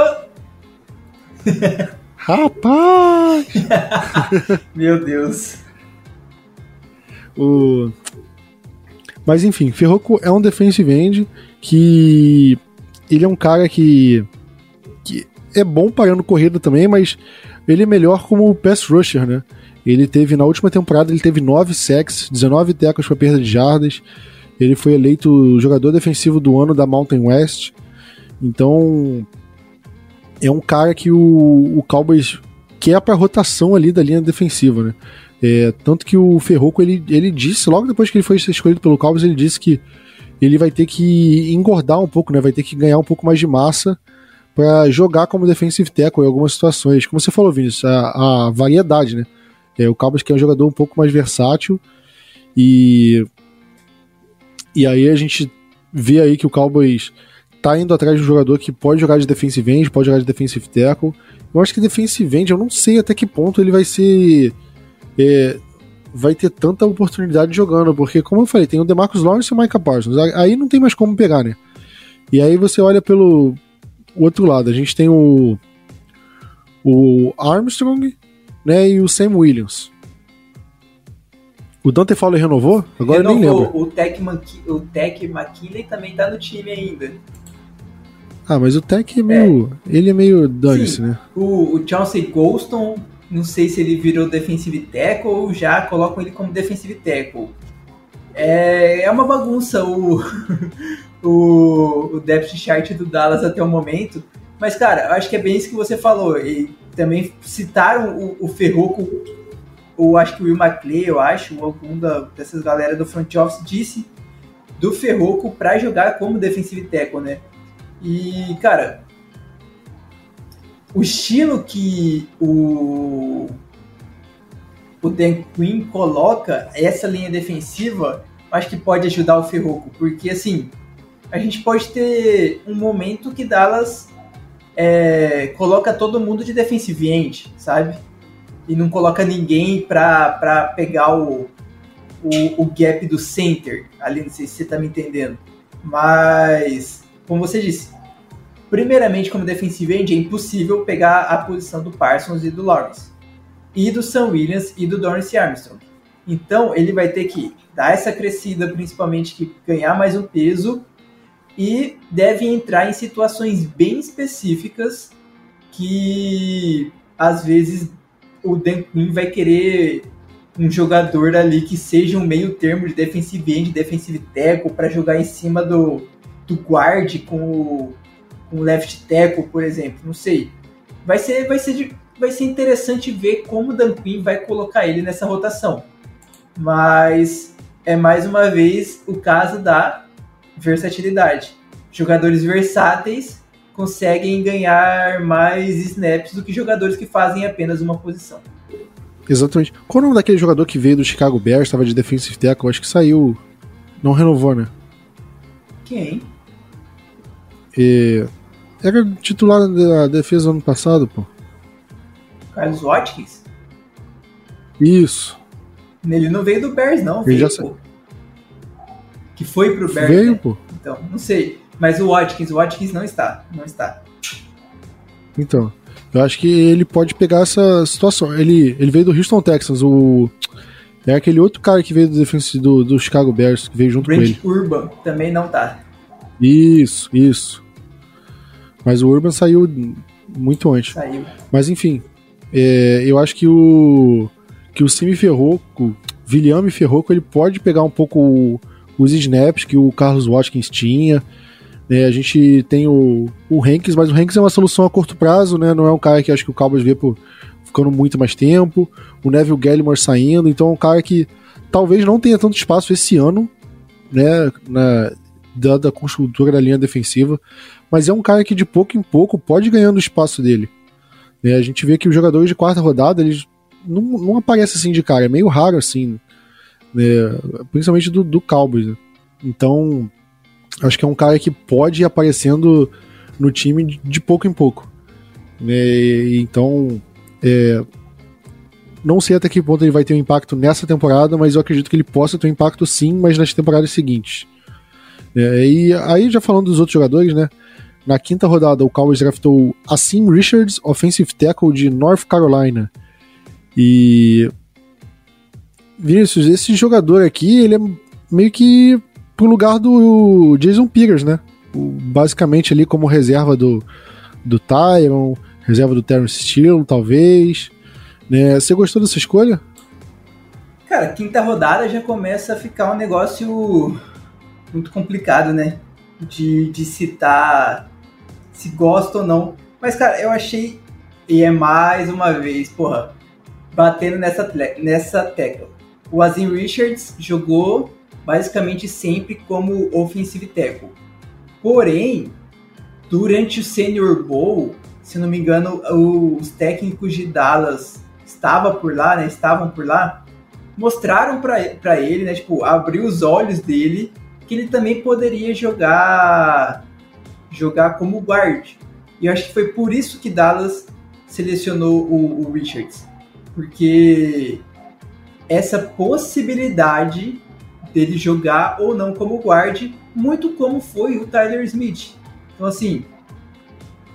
Rapaz! Meu Deus. O... Mas enfim, Ferroco é um defensive end que ele é um cara que, que é bom parando corrida também, mas ele é melhor como pass rusher, né? Ele teve, na última temporada, ele teve 9 sacks, 19 tecos para perda de jardas. Ele foi eleito jogador defensivo do ano da Mountain West. Então, é um cara que o, o Cowboys quer para rotação ali da linha defensiva, né? É, tanto que o Ferroco, ele, ele disse, logo depois que ele foi escolhido pelo Cowboys, ele disse que ele vai ter que engordar um pouco, né? Vai ter que ganhar um pouco mais de massa para jogar como defensive tackle em algumas situações. Como você falou, Vinícius, a, a variedade, né? É, o Cowboys que é um jogador um pouco mais versátil e e aí a gente vê aí que o Cowboys tá indo atrás de um jogador que pode jogar de defensive end, pode jogar de defensive tackle. Eu acho que defensive end, eu não sei até que ponto ele vai ser é, vai ter tanta oportunidade jogando, porque, como eu falei, tem o Demarcus Lawrence e o Micah Parsons. Aí não tem mais como pegar, né? E aí você olha pelo outro lado, a gente tem o, o Armstrong né, e o Sam Williams. O Dante Fowler renovou? Agora renovou. eu nem lembro. O Tech, o Tech McKinley também tá no time ainda. Ah, mas o Tech é meio. É. Ele é meio dane-se, né? O, o Chelsea Golston não sei se ele virou defensive tackle ou já colocam ele como defensive tackle. É, é uma bagunça o, o, o depth chart do Dallas até o momento. Mas, cara, eu acho que é bem isso que você falou. E também citaram o, o Ferroco, ou acho que o Will McClay, eu acho, ou algum da, dessas galera do front office disse do Ferroco para jogar como defensive tackle, né? E, cara, o estilo que o, o Dan Quinn coloca, essa linha defensiva, acho que pode ajudar o Ferroco, porque assim, a gente pode ter um momento que Dallas é, coloca todo mundo de defensive end, sabe? E não coloca ninguém para pegar o, o, o, gap do center ali, não sei se você tá me entendendo. Mas, como você disse, Primeiramente, como defensive end, é impossível pegar a posição do Parsons e do Lawrence. E do Sam Williams e do Dorrance Armstrong. Então, ele vai ter que dar essa crescida, principalmente que ganhar mais um peso e deve entrar em situações bem específicas que às vezes o Dan Quinn vai querer um jogador ali que seja um meio termo de defensive end, defensive tackle para jogar em cima do, do guard com o um left tackle, por exemplo, não sei. Vai ser, vai ser, vai ser interessante ver como o Dan Quinn vai colocar ele nessa rotação. Mas é mais uma vez o caso da versatilidade. Jogadores versáteis conseguem ganhar mais snaps do que jogadores que fazem apenas uma posição. Exatamente. Qual o nome daquele jogador que veio do Chicago Bears, estava de defensive tackle? Acho que saiu. Não renovou, né? Quem? Era titular da defesa ano passado, pô. Carlos Watkins? Isso. Ele não veio do Bears, não. Ele veio, já pô. Que foi pro Bears. Veio, né? pô. Então, não sei. Mas o Watkins, o Watkins não está, não está. Então, eu acho que ele pode pegar essa situação. Ele, ele veio do Houston Texans, o é aquele outro cara que veio do do, do Chicago Bears, que veio junto Brent com ele. Urban também não tá. Isso, isso. Mas o Urban saiu muito antes. Saiu. Mas enfim, é, eu acho que o que o Simi Ferroco, William Ferroco, ele pode pegar um pouco o, os snaps que o Carlos Watkins tinha. Né? A gente tem o, o Hanks, mas o Hanks é uma solução a curto prazo, né? Não é um cara que acho que o Cowboys vê por ficando muito mais tempo. O Neville Gallimore saindo, então é um cara que talvez não tenha tanto espaço esse ano, né? Na, dada a construtora da linha defensiva, mas é um cara que de pouco em pouco pode ganhando o espaço dele. É, a gente vê que os jogadores de quarta rodada, eles não, não aparecem assim de cara, é meio raro assim, né? principalmente do, do Cowboys. Né? Então, acho que é um cara que pode ir aparecendo no time de, de pouco em pouco. Né? Então, é, não sei até que ponto ele vai ter um impacto nessa temporada, mas eu acredito que ele possa ter um impacto sim, mas nas temporadas seguintes. É, e aí, já falando dos outros jogadores, né? Na quinta rodada, o Cowboys draftou Assim Richards, offensive tackle de North Carolina. E. Vinícius, esse jogador aqui, ele é meio que pro lugar do Jason Peters, né? basicamente ali como reserva do, do Tyron, reserva do Terence Steele, talvez. Né? Você gostou dessa escolha? Cara, quinta rodada já começa a ficar um negócio muito complicado, né? De, de citar se gosta ou não. Mas, cara, eu achei. E é mais uma vez, porra, batendo nessa, nessa tecla. O Azim Richards jogou basicamente sempre como offensive tackle. Porém, durante o Senior Bowl, se não me engano, os técnicos de Dallas estavam por lá, né? Estavam por lá, mostraram para ele, né? Tipo, abriu os olhos dele que ele também poderia jogar jogar como guard. E eu acho que foi por isso que Dallas selecionou o, o Richards, porque essa possibilidade dele jogar ou não como guard, muito como foi o Tyler Smith. Então assim,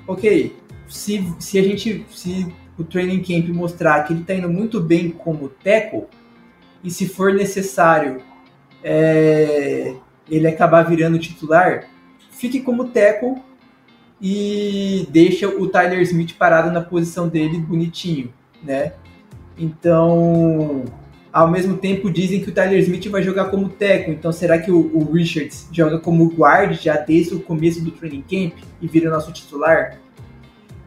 ok, se, se a gente, se o training camp mostrar que ele está indo muito bem como tackle, e se for necessário é, ele acabar virando titular, fique como tackle e deixa o Tyler Smith parado na posição dele bonitinho, né? Então, ao mesmo tempo dizem que o Tyler Smith vai jogar como tackle, então será que o, o Richards joga como guard já desde o começo do training camp e vira nosso titular?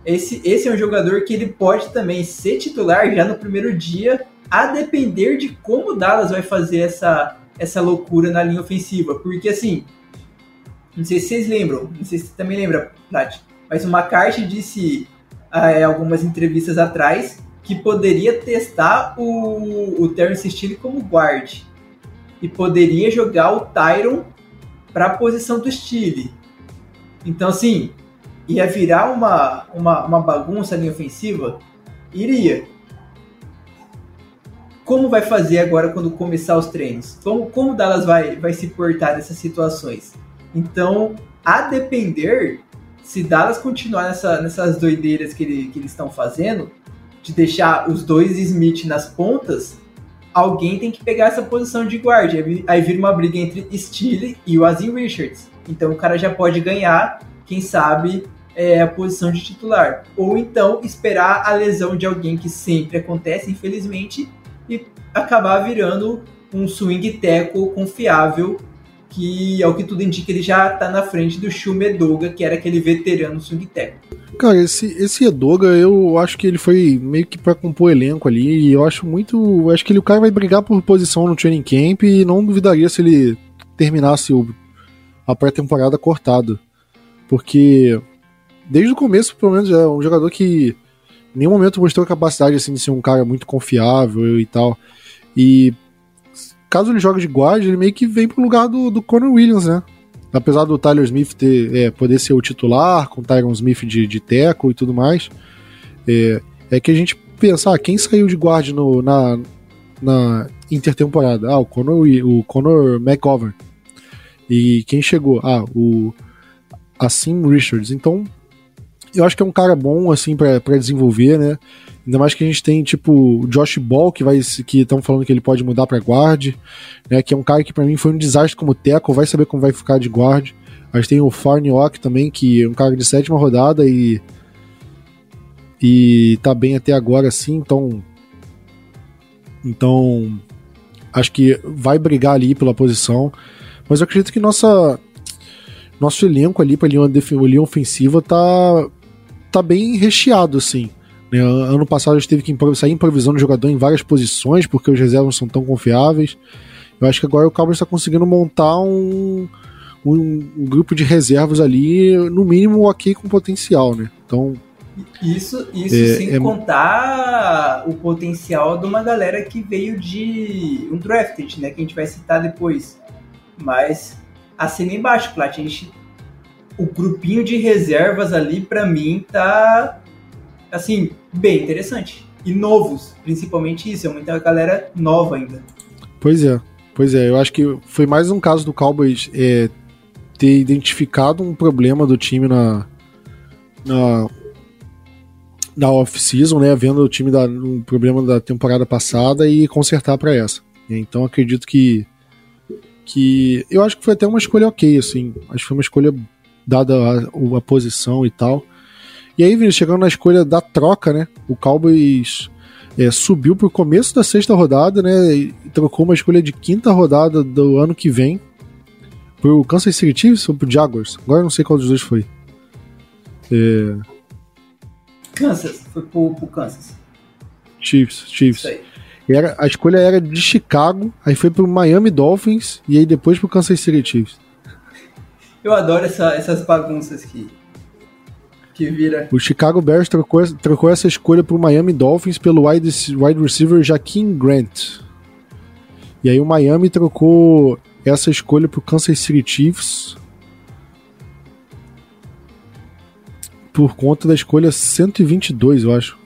Esse, esse é um jogador que ele pode também ser titular já no primeiro dia, a depender de como o Dallas vai fazer essa, essa loucura na linha ofensiva. Porque assim, não sei se vocês lembram, não sei se você também lembra, Plat, mas o McCarthy disse é, algumas entrevistas atrás que poderia testar o, o Terence Steele como guard e poderia jogar o Tyron para a posição do Steele. Então, assim, ia virar uma, uma, uma bagunça ali ofensiva? Iria. Como vai fazer agora quando começar os treinos? Como, como o Dallas vai, vai se portar nessas situações? Então, a depender, se Dallas continuar nessa, nessas doideiras que, ele, que eles estão fazendo, de deixar os dois Smith nas pontas, alguém tem que pegar essa posição de guarda. Aí vira uma briga entre Steele e o Azim Richards. Então o cara já pode ganhar, quem sabe, é, a posição de titular. Ou então esperar a lesão de alguém que sempre acontece, infelizmente, e acabar virando um swing tackle confiável, que ao que tudo indica ele já tá na frente do Shume Edoga, que era aquele veterano tackle. Cara, esse, esse Edoga, eu acho que ele foi meio que para compor elenco ali, e eu acho muito. Eu acho que ele, o cara vai brigar por posição no training camp e não duvidaria se ele terminasse o, a pré-temporada cortado. Porque desde o começo, pelo menos, é um jogador que em nenhum momento mostrou capacidade assim, de ser um cara muito confiável e tal. E caso ele jogue de guarda, ele meio que vem pro lugar do, do Conor Williams, né? Apesar do Tyler Smith ter, é, poder ser o titular, com o Tyron Smith de, de teco e tudo mais, é, é que a gente pensar, ah, quem saiu de guarda no, na, na intertemporada? Ah, o Conor, o Conor McGovern. E quem chegou? Ah, o Assim Richards. Então, eu acho que é um cara bom, assim, para desenvolver, né? Ainda mais que a gente tem, tipo, o Josh Ball, que vai que estão falando que ele pode mudar para guard, né? Que é um cara que para mim foi um desastre como teco, vai saber como vai ficar de guard. A gente tem o Farniok também, que é um cara de sétima rodada e e tá bem até agora, assim, então então acho que vai brigar ali pela posição, mas eu acredito que nossa nosso elenco ali para linha, linha ofensiva tá tá bem recheado, assim. Né? Ano passado a gente teve que sair improvisando o jogador em várias posições, porque os reservas não são tão confiáveis. Eu acho que agora o Cowboys está conseguindo montar um, um, um, grupo de reservas ali, no mínimo ok com potencial, né? Então. Isso, isso é, sem é... contar o potencial de uma galera que veio de um drafted, né? Que a gente vai citar depois. Mas acima embaixo, Plat, a gente o grupinho de reservas ali, para mim, tá assim, bem interessante. E novos, principalmente isso, é muita galera nova ainda. Pois é, pois é, eu acho que foi mais um caso do Cowboys é, ter identificado um problema do time na, na, na off-season, né, vendo o time da, um problema da temporada passada e consertar para essa. Então acredito que que eu acho que foi até uma escolha ok, assim, acho que foi uma escolha dada a, a posição e tal. E aí, chegando na escolha da troca, né? O Cowboys é, subiu pro começo da sexta rodada, né? E trocou uma escolha de quinta rodada do ano que vem pro Kansas City Chiefs ou pro Jaguars? Agora eu não sei qual dos dois foi. É... Kansas, foi pro, pro Kansas. Chiefs, Chiefs. Isso aí. Era, a escolha era de Chicago, aí foi pro Miami Dolphins e aí depois pro Kansas City Chiefs. Eu adoro essa, essas bagunças que, que vira. O Chicago Bears trocou, trocou essa escolha pro Miami Dolphins pelo wide, wide receiver Jaquim Grant. E aí o Miami trocou essa escolha pro Kansas City Chiefs por conta da escolha 122, eu acho.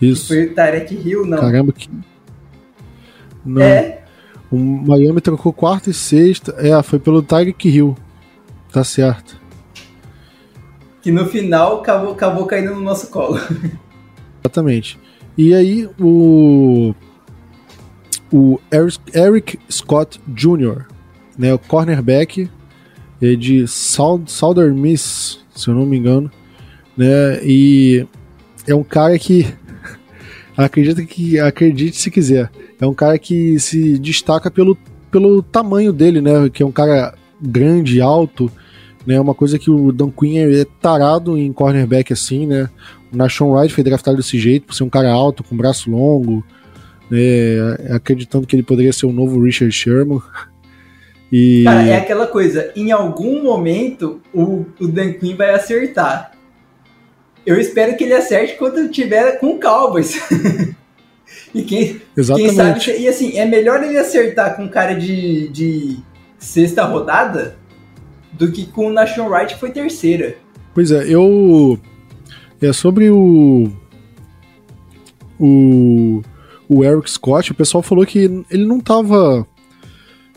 Isso. Foi o Tarek Hill, não. Caramba, que. Não. É. O Miami trocou quarta e sexta. É, foi pelo Tarek Hill. Tá certo. Que no final acabou, acabou caindo no nosso colo. Exatamente. E aí o o Eric Scott Jr., né, o cornerback é de Southern Miss, se eu não me engano, né, e é um cara que acredita que acredite se quiser, é um cara que se destaca pelo, pelo tamanho dele, né, que é um cara grande, alto, né? Uma coisa que o Dan Quinn é tarado em cornerback assim, né? O Nashon Wright foi draftado desse jeito, por ser um cara alto, com braço longo, né? acreditando que ele poderia ser o novo Richard Sherman. E... Cara, é aquela coisa, em algum momento o, o Dan Quinn vai acertar. Eu espero que ele acerte quando tiver com o Cowboys. e quem, Exatamente. quem sabe. E assim, é melhor ele acertar com um cara de, de sexta rodada do que com o Nation Wright que foi terceira. Pois é, eu. É sobre o. O. O Eric Scott, o pessoal falou que ele não tava.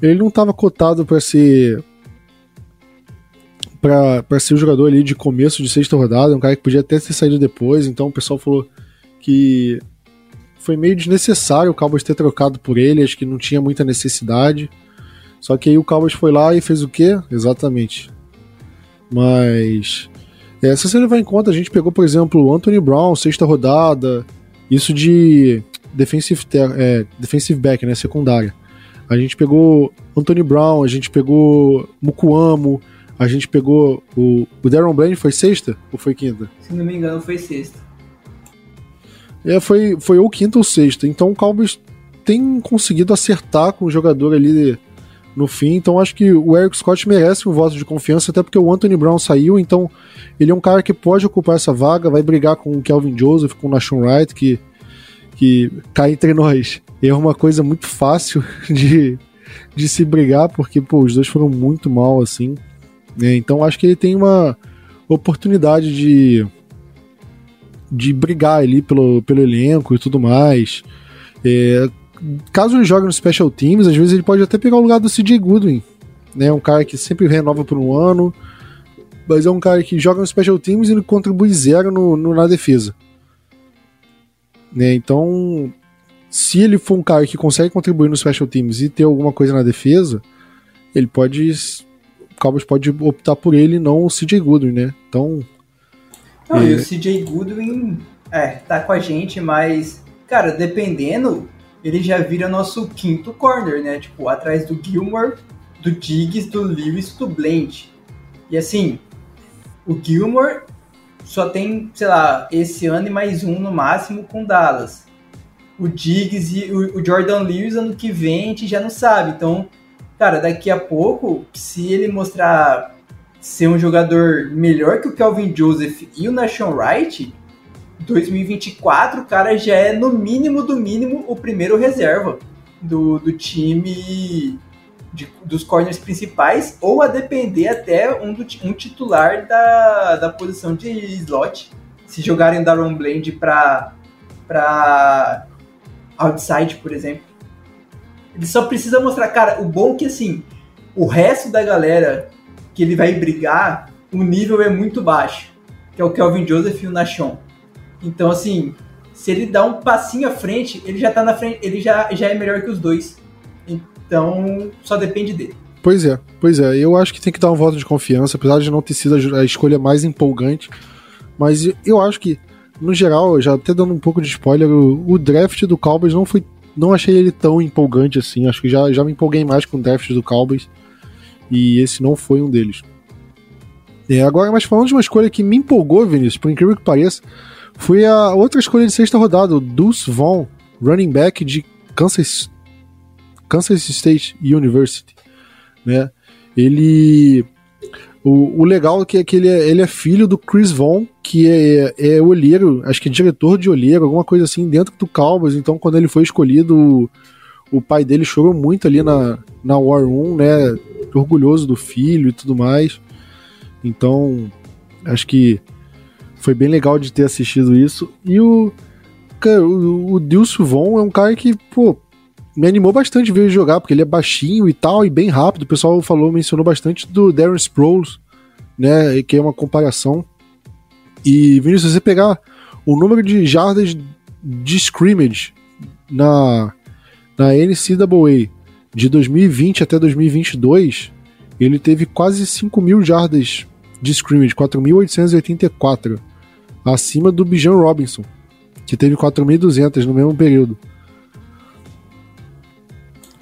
Ele não tava cotado para ser. para ser o jogador ali de começo de sexta rodada, um cara que podia até ter saído depois, então o pessoal falou que foi meio desnecessário o Cowboys ter trocado por ele, acho que não tinha muita necessidade. Só que aí o Cowboys foi lá e fez o quê? Exatamente. Mas. É, se você levar em conta, a gente pegou, por exemplo, o Anthony Brown, sexta rodada, isso de defensive, é, defensive back, né? Secundária. A gente pegou Anthony Brown, a gente pegou Mukuamo, a gente pegou o, o Darren Bland foi sexta ou foi quinta? Se não me engano, foi sexta. É, foi, foi ou quinta ou sexta. Então o Cowboys tem conseguido acertar com o jogador ali no fim. Então acho que o Eric Scott merece um voto de confiança, até porque o Anthony Brown saiu, então ele é um cara que pode ocupar essa vaga, vai brigar com o Kelvin Joseph, com o Nashon Wright, que, que cai entre nós. É uma coisa muito fácil de, de se brigar, porque pô, os dois foram muito mal assim. Né? Então acho que ele tem uma oportunidade de de brigar ali pelo, pelo elenco e tudo mais. É, caso ele jogue no Special Teams, às vezes ele pode até pegar o lugar do CJ Goodwin, né? Um cara que sempre renova por um ano. mas é um cara que joga no Special Teams e não contribui zero no, no na defesa. Né? Então, se ele for um cara que consegue contribuir no Special Teams e ter alguma coisa na defesa, ele pode. O Cowboys pode optar por ele e não o CJ Goodwin, né? Então. Não, é... e o CJ Goodwin é, tá com a gente, mas, cara, dependendo, ele já vira nosso quinto corner, né? Tipo, atrás do Gilmore, do Diggs, do Lewis, do Blend. E assim, o Gilmore só tem, sei lá, esse ano e mais um no máximo com Dallas. O Diggs e o, Jordan Lewis ano que vem a gente já não sabe. Então, cara, daqui a pouco, se ele mostrar ser um jogador melhor que o Calvin Joseph e o Nashon Wright, 2024 o cara já é no mínimo do mínimo o primeiro reserva do, do time de, dos corners principais, ou a depender até um, do, um titular da, da posição de slot. Se jogarem Daron Blend para para outside, por exemplo. Ele só precisa mostrar, cara, o bom é que assim, o resto da galera que ele vai brigar, o nível é muito baixo, que é o Kelvin Joseph e o Nashon. Então assim, se ele dá um passinho à frente, ele já tá na frente, ele já, já é melhor que os dois. Então, só depende dele. Pois é, pois é. Eu acho que tem que dar um voto de confiança, apesar de não ter sido a escolha mais empolgante. Mas eu acho que, no geral, já até dando um pouco de spoiler, o, draft do Cowboys não foi. Não achei ele tão empolgante assim. Acho que já, já me empolguei mais com o draft do Cowboys. E esse não foi um deles. É, agora, mas falando de uma escolha que me empolgou, Vinícius, por incrível que pareça, foi a outra escolha de sexta rodada, o Deuce Vaughn, running back de Kansas Kansas State University, né? Ele o, o legal é que, é que ele, é, ele é filho do Chris Vaughn, que é, é olheiro, acho que é diretor de olheiro, alguma coisa assim, dentro do Cowboys. Então, quando ele foi escolhido, o, o pai dele chorou muito ali na, na War 1, né? Orgulhoso do filho e tudo mais. Então, acho que foi bem legal de ter assistido isso. E o. Cara, o, o Dilson Von é um cara que, pô, me animou bastante ver ele jogar, porque ele é baixinho e tal, e bem rápido. O pessoal falou, mencionou bastante do Darren Sproles, né? Que é uma comparação. E, Vinícius, se você pegar o número de jardas de scrimmage na, na NCAA de 2020 até 2022, ele teve quase 5 mil jardas de scrimmage, 4.884, acima do Bijan Robinson, que teve 4.200 no mesmo período.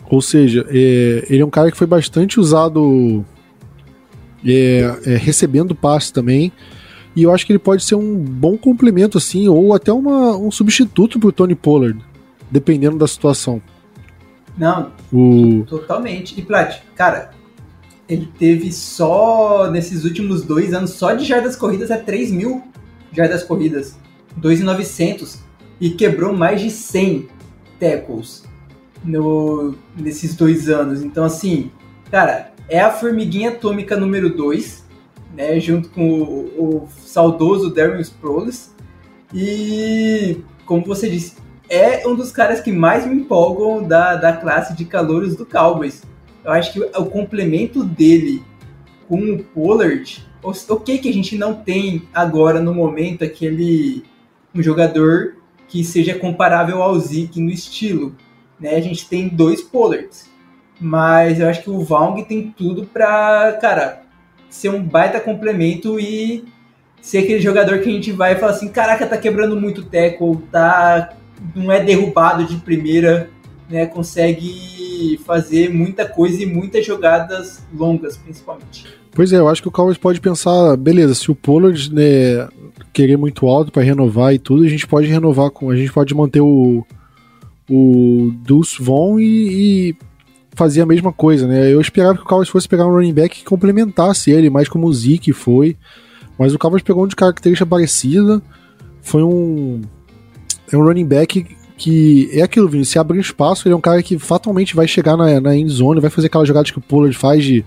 Ou seja, é, ele é um cara que foi bastante usado é, é, recebendo passe também. E eu acho que ele pode ser um bom complemento, assim, ou até uma, um substituto pro Tony Pollard, dependendo da situação. Não, o... totalmente. E Plat, cara, ele teve só, nesses últimos dois anos, só de jardas corridas é 3 mil jardas corridas. 2,900. E quebrou mais de 100 tackles no, nesses dois anos. Então, assim, cara, é a formiguinha atômica número 2, né? Junto com o, o saudoso Darren Sproles. E, como você disse, é um dos caras que mais me empolgam da, da classe de calouros do Cowboys. Eu acho que o complemento dele com o Pollard, ok que a gente não tem agora no momento aquele um jogador que seja comparável ao Zeke no estilo, né? A gente tem dois Pollards. Mas eu acho que o Vaughn tem tudo pra, cara, ser um baita complemento e ser aquele jogador que a gente vai falar assim, caraca, tá quebrando muito tackle, tá, não é derrubado de primeira, né, consegue fazer muita coisa e muitas jogadas longas, principalmente. Pois é, eu acho que o Cowboys pode pensar, beleza, se o Pollard né, querer muito alto para renovar e tudo, a gente pode renovar com, a gente pode manter o o Deuce Von e, e fazia a mesma coisa, né? Eu esperava que o Cowboys fosse pegar um running back que complementasse ele, mais como o Zeke foi. Mas o Cowboys pegou um de característica parecida. Foi um. É um running back que é aquilo, Vini. Se abrir espaço, ele é um cara que fatalmente vai chegar na, na end zone, vai fazer aquelas jogadas que o Pollard faz de.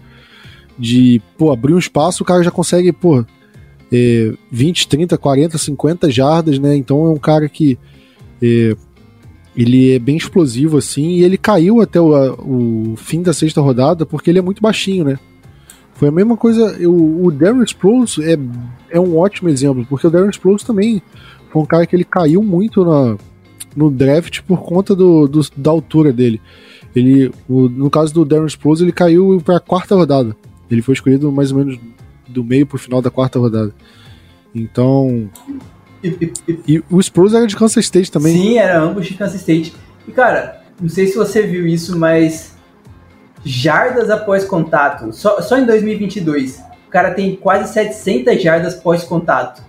De, pô, abrir um espaço, o cara já consegue, pô, é, 20, 30, 40, 50 jardas, né? Então é um cara que é, ele é bem explosivo, assim, e ele caiu até o, o fim da sexta rodada porque ele é muito baixinho, né? Foi a mesma coisa. Eu, o Darren Sproles é, é um ótimo exemplo, porque o Darren Sproles também foi um cara que ele caiu muito na, no draft por conta do, do da altura dele. Ele, o, no caso do Darren Sproles, ele caiu para a quarta rodada. Ele foi escolhido mais ou menos do meio pro final da quarta rodada. Então. e o Sproles era de Kansas State também. Sim, era ambos de Kansas State. E cara, não sei se você viu isso, mas jardas após contato, só, só em 2022, o cara tem quase 700 jardas pós contato.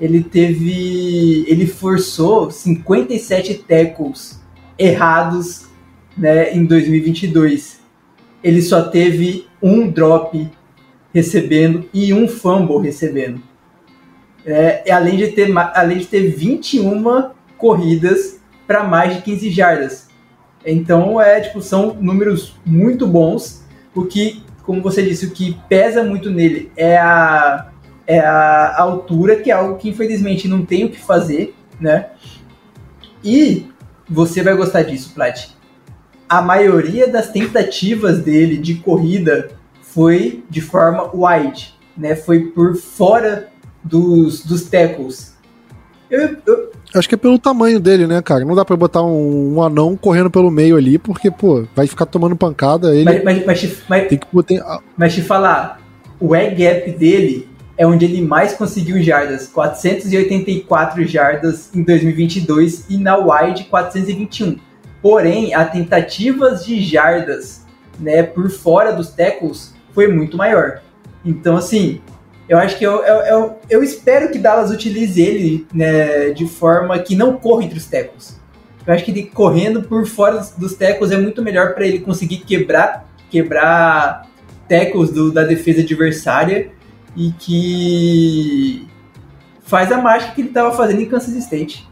Ele teve, ele forçou 57 tackles errados, né, em 2022. Ele só teve um drop recebendo e um fumble recebendo. É, além, de ter, além de ter 21 corridas para mais de 15 jardas. Então, é, tipo, são números muito bons. O que, como você disse, o que pesa muito nele é a, é a altura, que é algo que infelizmente não tem o que fazer, né? E você vai gostar disso, Plat. A maioria das tentativas dele de corrida foi de forma wide, né? Foi por fora dos, dos tackles. Eu, eu... Acho que é pelo tamanho dele, né, cara? Não dá pra botar um, um anão correndo pelo meio ali, porque, pô, vai ficar tomando pancada. Ele mas, mas, mas, mas, tem que botar... mas te falar, o egg gap dele é onde ele mais conseguiu jardas, 484 jardas em 2022 e na wide 421. Porém, a tentativas de jardas, né, por fora dos tackles foi muito maior. Então, assim, eu acho que eu, eu, eu, eu, espero que Dallas utilize ele né, de forma que não corra entre os tecos. Eu acho que ele, correndo por fora dos tecos é muito melhor para ele conseguir quebrar quebrar tecos do, da defesa adversária e que faz a mágica que ele estava fazendo em Kansas State.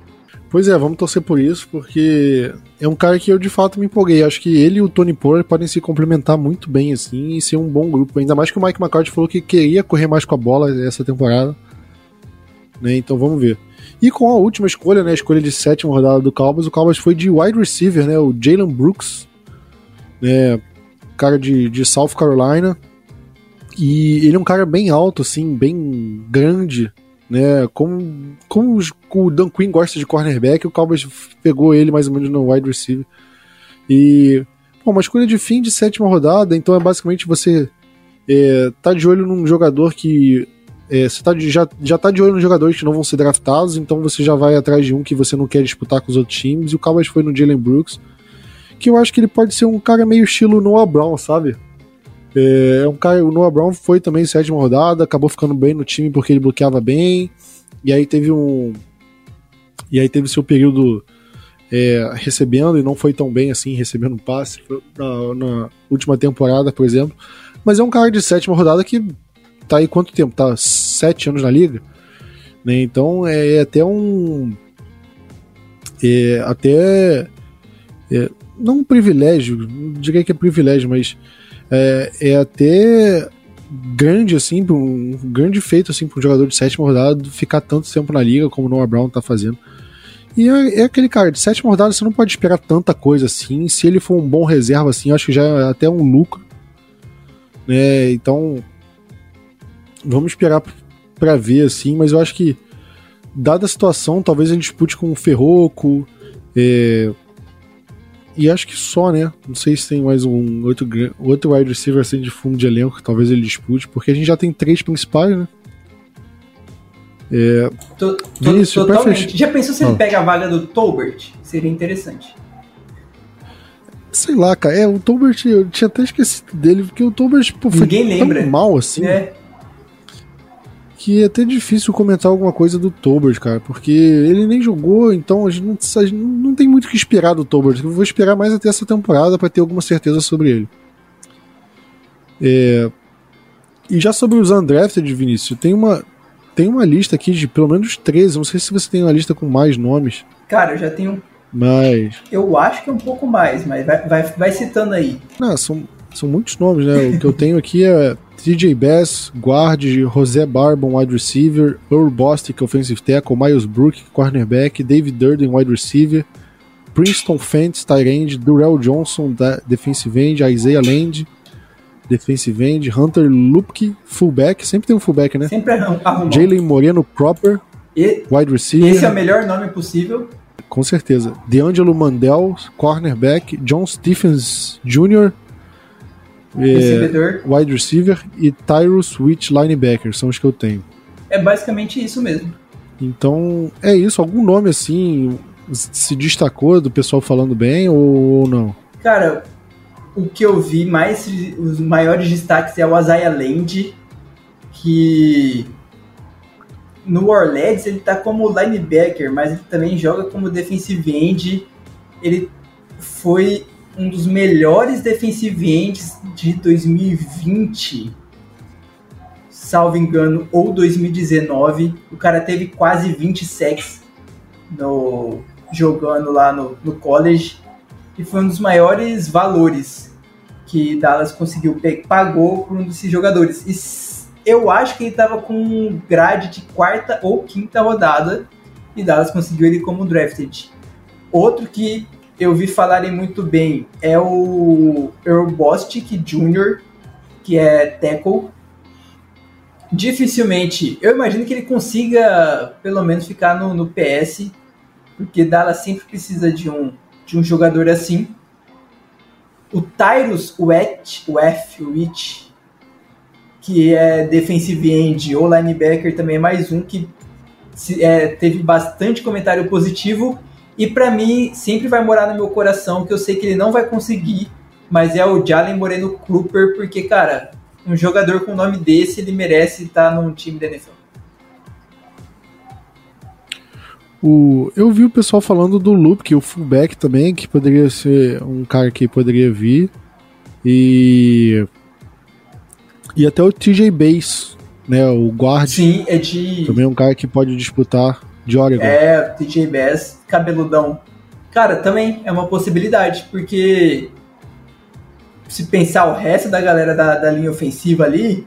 Pois é, vamos torcer por isso, porque é um cara que eu de fato me empolguei. Acho que ele e o Tony Pollard podem se complementar muito bem, assim, e ser um bom grupo. Ainda mais que o Mike McCarthy falou que queria correr mais com a bola essa temporada. Né? Então vamos ver. E com a última escolha, né, a escolha de sétima rodada do Cowboys, o Cowboys foi de wide receiver, né, o Jalen Brooks, né, cara de, de South Carolina. E ele é um cara bem alto, assim, bem grande, né? Como, como o Dan Quinn gosta de cornerback, o Cowboys pegou ele mais ou menos no wide receiver. E, uma escolha de fim de sétima rodada, então é basicamente você é, tá de olho num jogador que. É, você tá de, já, já tá de olho nos jogadores que não vão ser draftados, então você já vai atrás de um que você não quer disputar com os outros times. E o Cowboys foi no Jalen Brooks, que eu acho que ele pode ser um cara meio estilo Noah Brown, sabe? É, é um cara, o Noah Brown foi também sétima rodada, acabou ficando bem no time porque ele bloqueava bem. E aí teve um. E aí teve seu período é, recebendo e não foi tão bem assim, recebendo passe na, na, última temporada, por exemplo. Mas é um cara de sétima rodada que tá aí quanto tempo? Tá sete anos na liga? Né? Então é, é até um. É, até. É, não um privilégio, diria que é privilégio, mas é, é até grande, assim, um grande feito, assim, para um jogador de sétima rodada ficar tanto tempo na liga como o Noah Brown tá fazendo. E é, é, aquele cara, de sétima rodada você não pode esperar tanta coisa assim. Se ele for um bom reserva, assim, acho que já é até um lucro. Né? Então, vamos esperar para ver, assim, mas eu acho que, dada a situação, talvez ele dispute com o Ferroco, é, e acho que só, né? Não sei se tem mais um outro, outro wide receiver assim de fundo de elenco que talvez ele dispute, porque a gente já tem três principais, né? É... Tô, tô, Vinícius, totalmente. Já pensou se ele ah. pega a vaga do Tolbert? Seria interessante. Sei lá, cara. É, o Tolbert, eu tinha até esquecido dele, porque o Tolbert pô, foi Ninguém lembra. tão mal assim. É que é até difícil comentar alguma coisa do Tolbert, cara, porque ele nem jogou, então a gente não, a gente não tem muito o que esperar do Tolbert. Eu vou esperar mais até essa temporada para ter alguma certeza sobre ele. É... E já sobre os undrafted, Vinícius, tem uma, tem uma lista aqui de pelo menos 13. Não sei se você tem uma lista com mais nomes. Cara, eu já tenho. Mas. Eu acho que é um pouco mais, mas vai, vai, vai citando aí. Não, são, são muitos nomes, né? o que eu tenho aqui é TJ Bass, guard, José Barbon, wide receiver, Earl Bostic, offensive tackle, Miles Brook, cornerback, David Durden, wide receiver, Princeton Fentz, tight end, Durrell Johnson, defensive end, Isaiah Land, defensive end, Hunter Lupke, fullback, sempre tem um fullback, né? Sempre arrumou. Jalen Moreno Proper, e, wide receiver. Esse é o melhor nome possível. Com certeza. DeAngelo Mandel, cornerback, John Stephens Jr., é, wide receiver e Tyrus Witch linebacker, são os que eu tenho. É basicamente isso mesmo. Então, é isso. Algum nome assim se destacou do pessoal falando bem ou não? Cara, o que eu vi mais, os maiores destaques é o Isaiah Land, que no Orleans ele tá como linebacker, mas ele também joga como defensive end. Ele foi um dos melhores defensive ends de 2020, salvo engano, ou 2019. O cara teve quase 20 sacks no, jogando lá no, no college e foi um dos maiores valores que Dallas conseguiu pagou por um desses jogadores. E eu acho que ele estava com grade de quarta ou quinta rodada e Dallas conseguiu ele como drafted. Outro que eu vi falarem muito bem é o Earl Bostic Jr., que é tackle. Dificilmente, eu imagino que ele consiga pelo menos ficar no, no PS, porque Dallas sempre precisa de um, de um jogador assim. O Tyrus Wet, o F, o que é defensive end ou linebacker também é mais um que se, é, teve bastante comentário positivo e para mim sempre vai morar no meu coração que eu sei que ele não vai conseguir, mas é o Jalen Moreno Cooper, porque cara, um jogador com o nome desse ele merece estar num time da NFL. O, eu vi o pessoal falando do Loop, que o fullback também, que poderia ser um cara que poderia vir. E. E até o TJ Bass, né? O guard. Sim, é de. Também é um cara que pode disputar de Oregon. É, o TJ Bass, cabeludão. Cara, também é uma possibilidade, porque se pensar o resto da galera da, da linha ofensiva ali,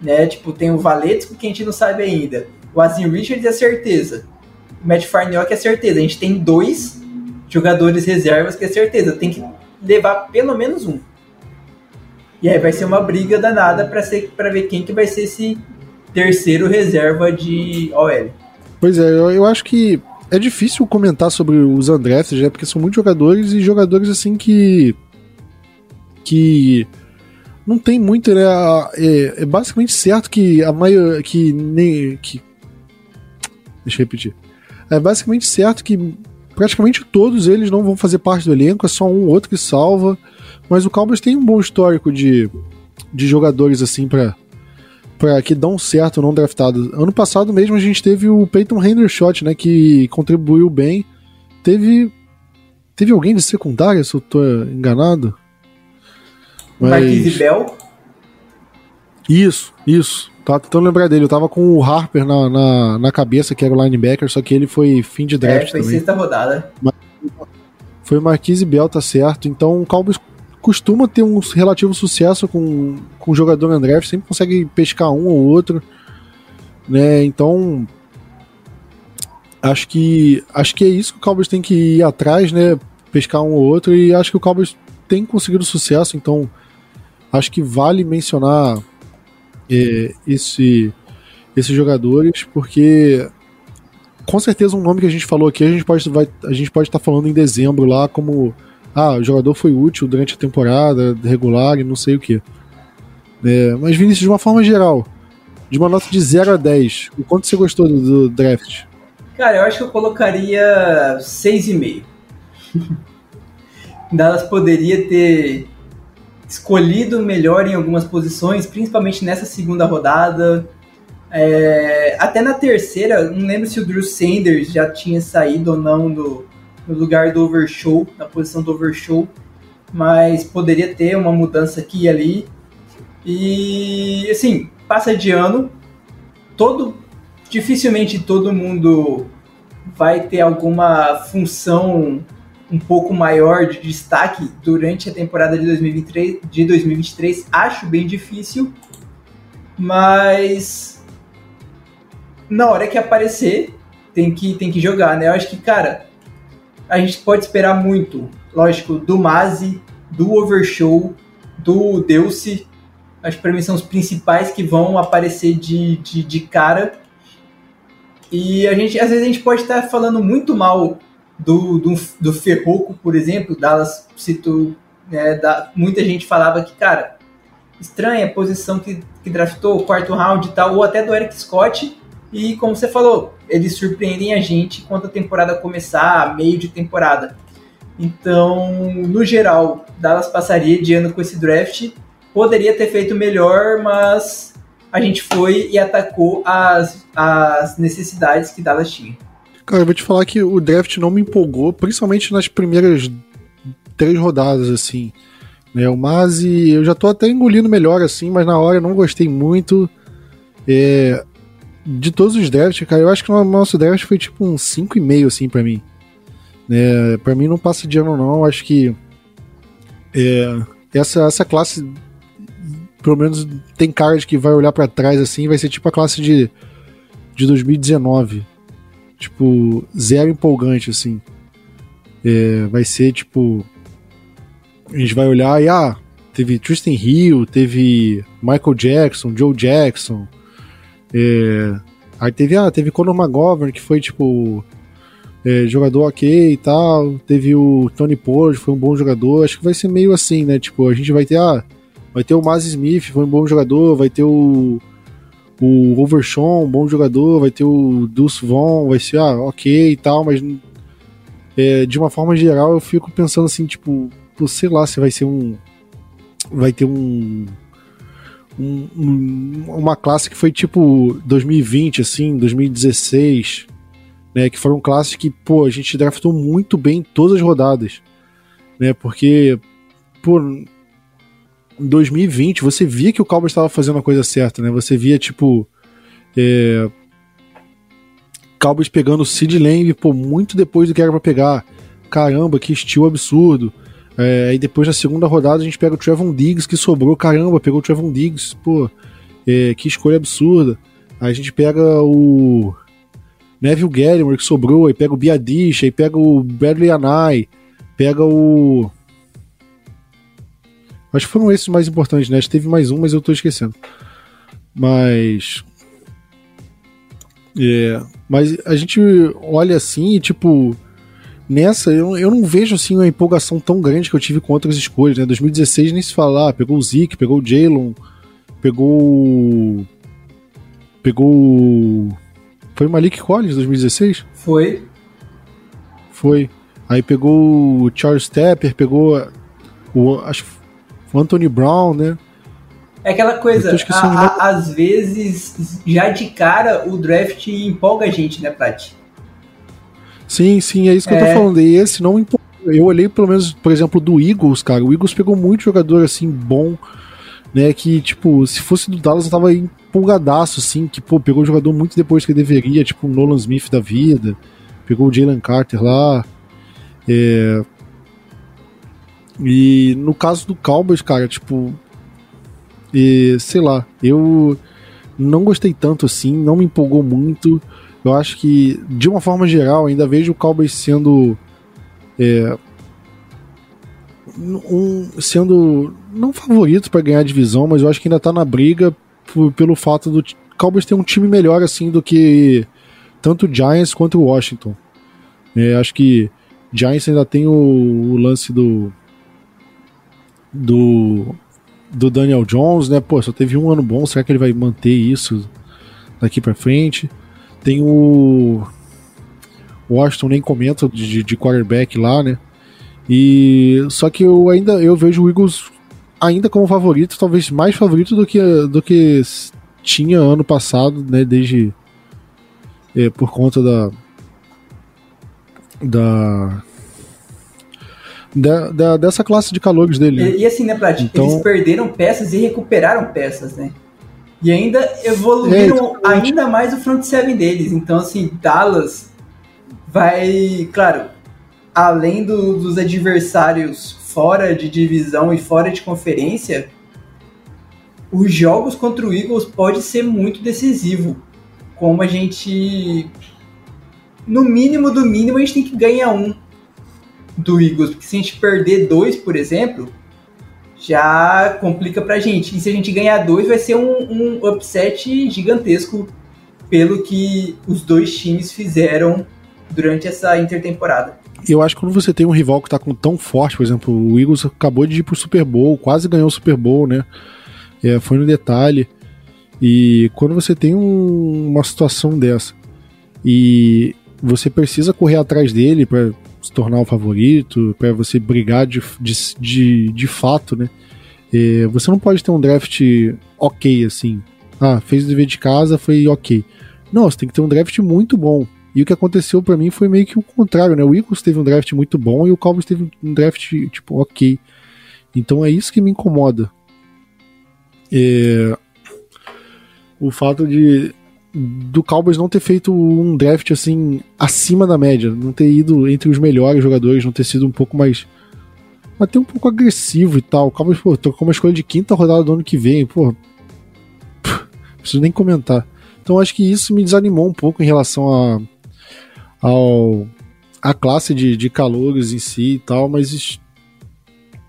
né? Tipo, tem o Valetsco que a gente não sabe ainda. O Azim Richards é certeza. Matt Farniok é certeza. A gente tem dois jogadores reservas que é certeza. Tem que levar pelo menos um. E aí vai ser uma briga danada para ver quem que vai ser esse terceiro reserva de OL. Pois é, eu, eu acho que é difícil comentar sobre os undrafted, né? Porque são muitos jogadores e jogadores assim que. que. não tem muito, né? É, é basicamente certo que a maioria. que nem. que. Deixa eu repetir é basicamente certo que praticamente todos eles não vão fazer parte do elenco, é só um ou outro que salva. Mas o Cowboys tem um bom histórico de, de jogadores assim para para que dão certo não draftados. Ano passado mesmo a gente teve o Peyton Hendershot, né, que contribuiu bem. Teve teve alguém de secundária, se eu tô enganado? Mas... Marquise Bell? Isso, isso. Tava tentando lembrar dele. Eu tava com o Harper na, na, na cabeça, que era o linebacker, só que ele foi fim de draft é, foi também. sexta rodada. Mas, foi Marquise Bell, tá certo. Então o Cowboys costuma ter um relativo sucesso com, com o jogador na draft, sempre consegue pescar um ou outro. Né? Então acho que acho que é isso que o Cowboys tem que ir atrás, né? Pescar um ou outro e acho que o Cowboys tem conseguido sucesso, então acho que vale mencionar é, esse, esses jogadores, porque com certeza um nome que a gente falou aqui, a gente pode vai, a gente pode estar tá falando em dezembro lá como ah, o jogador foi útil durante a temporada regular e não sei o que. É, mas Vinícius, de uma forma geral, de uma nota de 0 a 10, o quanto você gostou do, do draft? Cara, eu acho que eu colocaria 6,5. Dallas poderia ter escolhido melhor em algumas posições, principalmente nessa segunda rodada. É, até na terceira, não lembro se o Drew Sanders já tinha saído ou não do, no lugar do Overshow, na posição do Overshow, mas poderia ter uma mudança aqui e ali. E assim, passa de ano, todo dificilmente todo mundo vai ter alguma função um pouco maior de destaque durante a temporada de 2023, de 2023 acho bem difícil, mas na hora que aparecer tem que, tem que jogar, né? Eu acho que, cara, a gente pode esperar muito, lógico, do Mazi, do Overshow, do Deuce, acho que para mim são os principais que vão aparecer de, de, de, cara. E a gente, às vezes, a gente pode estar falando muito mal do, do, do Ferroco, por exemplo. Dallas citou, né, da, muita gente falava que, cara, estranha a posição que, que draftou, quarto round e tal, ou até do Eric Scott. E como você falou, eles surpreendem a gente quando a temporada começar, meio de temporada. Então, no geral, Dallas passaria de ano com esse draft. Poderia ter feito melhor, mas a gente foi e atacou as, as necessidades que Dallas tinha. Cara, eu vou te falar que o draft não me empolgou, principalmente nas primeiras três rodadas, assim. Né, o Mazi, eu já tô até engolindo melhor, assim, mas na hora eu não gostei muito. É, de todos os drafts, cara, eu acho que o nosso draft foi tipo um 5,5, assim, para mim. É, para mim não passa de ano, não. Acho que é, essa, essa classe, pelo menos tem cara de que vai olhar para trás assim, vai ser tipo a classe de, de 2019. Tipo, zero empolgante, assim. É, vai ser tipo. A gente vai olhar e, ah, teve Tristan Hill, teve Michael Jackson, Joe Jackson. É, aí teve, ah, teve Conor McGovern, que foi tipo é, jogador ok e tal. Teve o Tony Pollard, foi um bom jogador. Acho que vai ser meio assim, né? Tipo, a gente vai ter, ah, vai ter o Maz Smith, foi um bom jogador. Vai ter o, o Overshawn, um bom jogador. Vai ter o Deuce Vaughn, vai ser, ah, ok e tal. Mas é, de uma forma geral, eu fico pensando assim, tipo, sei lá se vai ser um. Vai ter um. Um, um, uma classe que foi tipo 2020, assim, 2016, né, que foram classes que, pô, a gente draftou muito bem todas as rodadas, né, porque, em 2020 você via que o Cowboys estava fazendo a coisa certa, né, você via, tipo, é, Cowboys pegando o Sid Lamb, pô, muito depois do que era pra pegar, caramba, que estilo absurdo, é, aí depois na segunda rodada a gente pega o Trevon Diggs que sobrou, caramba, pegou o Trevon Diggs, pô, é, que escolha absurda, aí a gente pega o Neville Gallimore que sobrou, aí pega o Biadish, aí pega o Bradley Anai, pega o. Acho que foram esses mais importantes, né? Acho que teve mais um, mas eu tô esquecendo. Mas. É, mas a gente olha assim e, tipo, nessa eu, eu não vejo assim uma empolgação tão grande que eu tive com outras escolhas, né? 2016 nem se falar, pegou o Zeke, pegou o Jalen, pegou. Pegou foi o Malik Collins 2016? Foi. Foi. Aí pegou o Charles Tepper, pegou o, acho, o Anthony Brown, né? É aquela coisa, a, a, às vezes, já de cara, o draft empolga a gente, né, Plat? Sim, sim, é isso que é. eu tô é. falando. E esse não empolga. Eu olhei, pelo menos, por exemplo, do Eagles, cara. O Eagles pegou muito jogador, assim, bom, né? Que, tipo, se fosse do Dallas, eu tava empolgadaço, assim, que, pô, pegou o jogador muito depois que deveria, tipo o Nolan Smith da vida, pegou o Jalen Carter lá. É... E no caso do Cowboys, cara, tipo. E, sei lá, eu não gostei tanto assim, não me empolgou muito. Eu acho que, de uma forma geral, ainda vejo o Cowboys sendo. É, um, sendo não favorito para ganhar a divisão, mas eu acho que ainda tá na briga pelo fato do Cowboys ter um time melhor assim do que tanto o Giants quanto o Washington. É, acho que Giants ainda tem o, o, lance do do do Daniel Jones, né? Pô, só teve um ano bom, será que ele vai manter isso daqui para frente? Tem o Washington nem comenta de, de quarterback lá, né? E só que eu ainda eu vejo o Eagles ainda como favorito, talvez mais favorito do que, do que tinha ano passado, né? Desde. É, por conta da. Da. Da, da, dessa classe de calores dele. E, e assim, né, Plat? Então... Eles perderam peças e recuperaram peças, né? E ainda evoluíram é, ainda mais o front seven deles. Então, assim, Dallas vai, claro, além do, dos adversários fora de divisão e fora de conferência, os jogos contra o Eagles pode ser muito decisivo. Como a gente. No mínimo do mínimo, a gente tem que ganhar um do Eagles. Porque se a gente perder dois, por exemplo, já complica pra gente. E se a gente ganhar dois, vai ser um, um upset gigantesco pelo que os dois times fizeram durante essa intertemporada. Eu acho que quando você tem um rival que tá com tão forte, por exemplo, o Eagles acabou de ir pro Super Bowl, quase ganhou o Super Bowl, né? É, foi no detalhe. E quando você tem um, uma situação dessa e você precisa correr atrás dele para se tornar o favorito, para você brigar de, de, de, de fato, né? É, você não pode ter um draft ok, assim. Ah, fez o dever de casa, foi ok. Não, você tem que ter um draft muito bom. E o que aconteceu para mim foi meio que o contrário, né? O Eagles teve um draft muito bom e o Cowboys teve um draft, tipo, ok. Então é isso que me incomoda. É... O fato de do Cowboys não ter feito um draft assim acima da média, não ter ido entre os melhores jogadores, não ter sido um pouco mais até um pouco agressivo e tal. O Cowboys, pô, com uma escolha de quinta rodada do ano que vem, pô. Preciso nem comentar. Então acho que isso me desanimou um pouco em relação a ao a classe de, de calores em si e tal, mas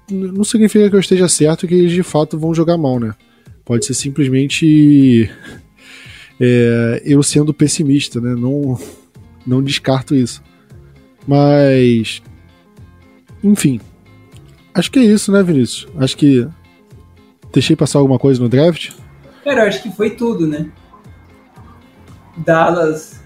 não significa que eu esteja certo que eles de fato vão jogar mal, né? Pode ser simplesmente é, eu sendo pessimista, né? Não, não descarto isso. Mas. Enfim. Acho que é isso, né, Vinícius? Acho que. Deixei passar alguma coisa no draft? Cara, acho que foi tudo, né? Dallas.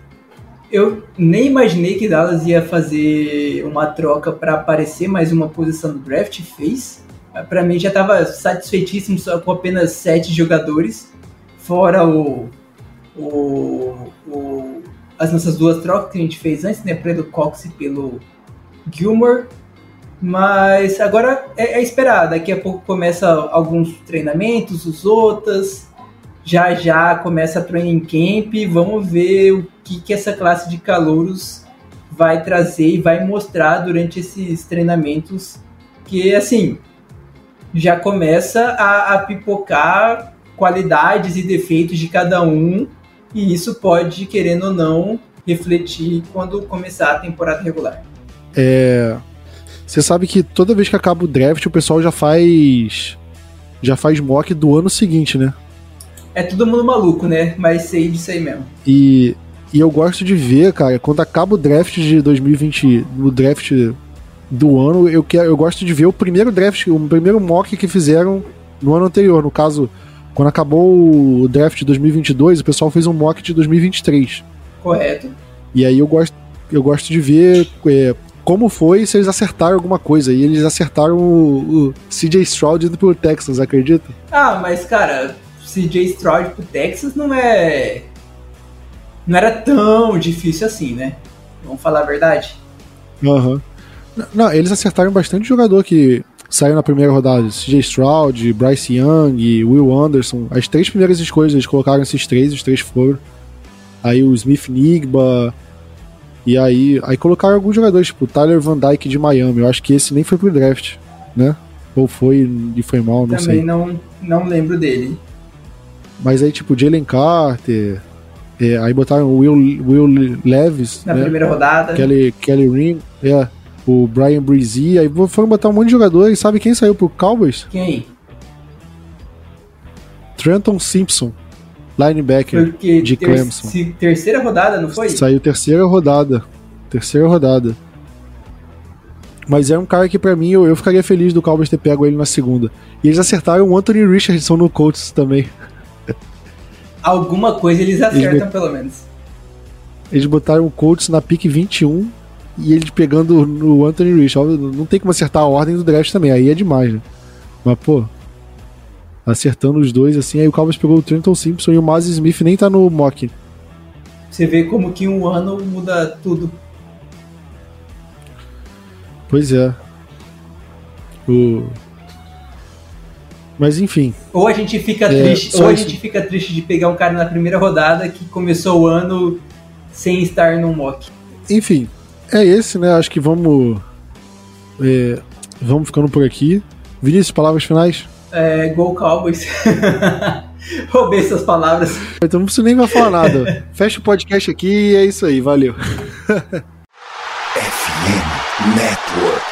Eu nem imaginei que Dallas ia fazer uma troca para aparecer mais uma posição no draft. Fez. Para mim já estava satisfeitíssimo só com apenas sete jogadores, fora o o, o, as nossas duas trocas que a gente fez antes, né? Pelo Cox e pelo Gilmore. Mas agora é, é, esperar. Daqui a pouco começa alguns treinamentos, os outros. Já já começa a training camp. Vamos ver o que, que essa classe de calouros vai trazer e vai mostrar durante esses treinamentos. Que assim já começa a, a pipocar qualidades e defeitos de cada um e isso pode, querendo ou não, refletir quando começar a temporada regular. É. Você sabe que toda vez que acaba o draft, o pessoal já faz. Já faz mock do ano seguinte, né? É todo mundo maluco, né? Mas sei disso aí mesmo. E, e eu gosto de ver, cara, quando acaba o draft de 2020, o draft do ano, eu, quero, eu gosto de ver o primeiro draft, o primeiro mock que fizeram no ano anterior. No caso, quando acabou o draft de 2022, o pessoal fez um mock de 2023. Correto. E aí eu gosto, eu gosto de ver é, como foi se eles acertaram alguma coisa. E eles acertaram o, o CJ Stroud indo pro Texas, acredita? Ah, mas cara, CJ Stroud pro Texas não é. Não era tão difícil assim, né? Vamos falar a verdade. Aham. Uhum. Não, eles acertaram bastante jogador que saiu na primeira rodada. CJ Stroud, Bryce Young, Will Anderson. As três primeiras escolhas, eles colocaram esses três, os três foram. Aí o Smith Nigba. E aí, aí colocaram alguns jogadores, tipo o Tyler Van Dyke de Miami. Eu acho que esse nem foi pro draft, né? Ou foi e foi mal, não Também sei. Também não, não lembro dele. Mas aí, tipo, Jalen Carter. É, aí botaram o Will, Will Levis. Na né? primeira rodada. Kelly, Kelly Ring. É o Brian Breezy, aí foram botar um monte de jogador e sabe quem saiu pro Cowboys? Quem? Trenton Simpson, linebacker Porque de ter Clemson. terceira rodada, não foi? Saiu terceira rodada. Terceira rodada. Mas é um cara que para mim eu, eu, ficaria feliz do Cowboys ter pego ele na segunda. E eles acertaram o Anthony Richardson no Colts também. Alguma coisa eles acertam eles pelo menos. Eles botaram o Colts na pick 21 e ele pegando no Anthony Rich. Não tem como acertar a ordem do draft também, aí é demais, né? Mas, pô, acertando os dois assim, aí o Cowboys pegou o Trenton Simpson e o Maz Smith nem tá no mock. Você vê como que um ano muda tudo. Pois é. O... Mas enfim. Ou a gente fica é, triste, ou a gente fica triste de pegar um cara na primeira rodada que começou o ano sem estar no mock. Enfim, é esse, né? Acho que vamos. É, vamos ficando por aqui. Vinícius, palavras finais? É, Gol Cowboys. Roubei essas palavras. Então você nem vai falar nada. Fecha o podcast aqui e é isso aí. Valeu. FM Network.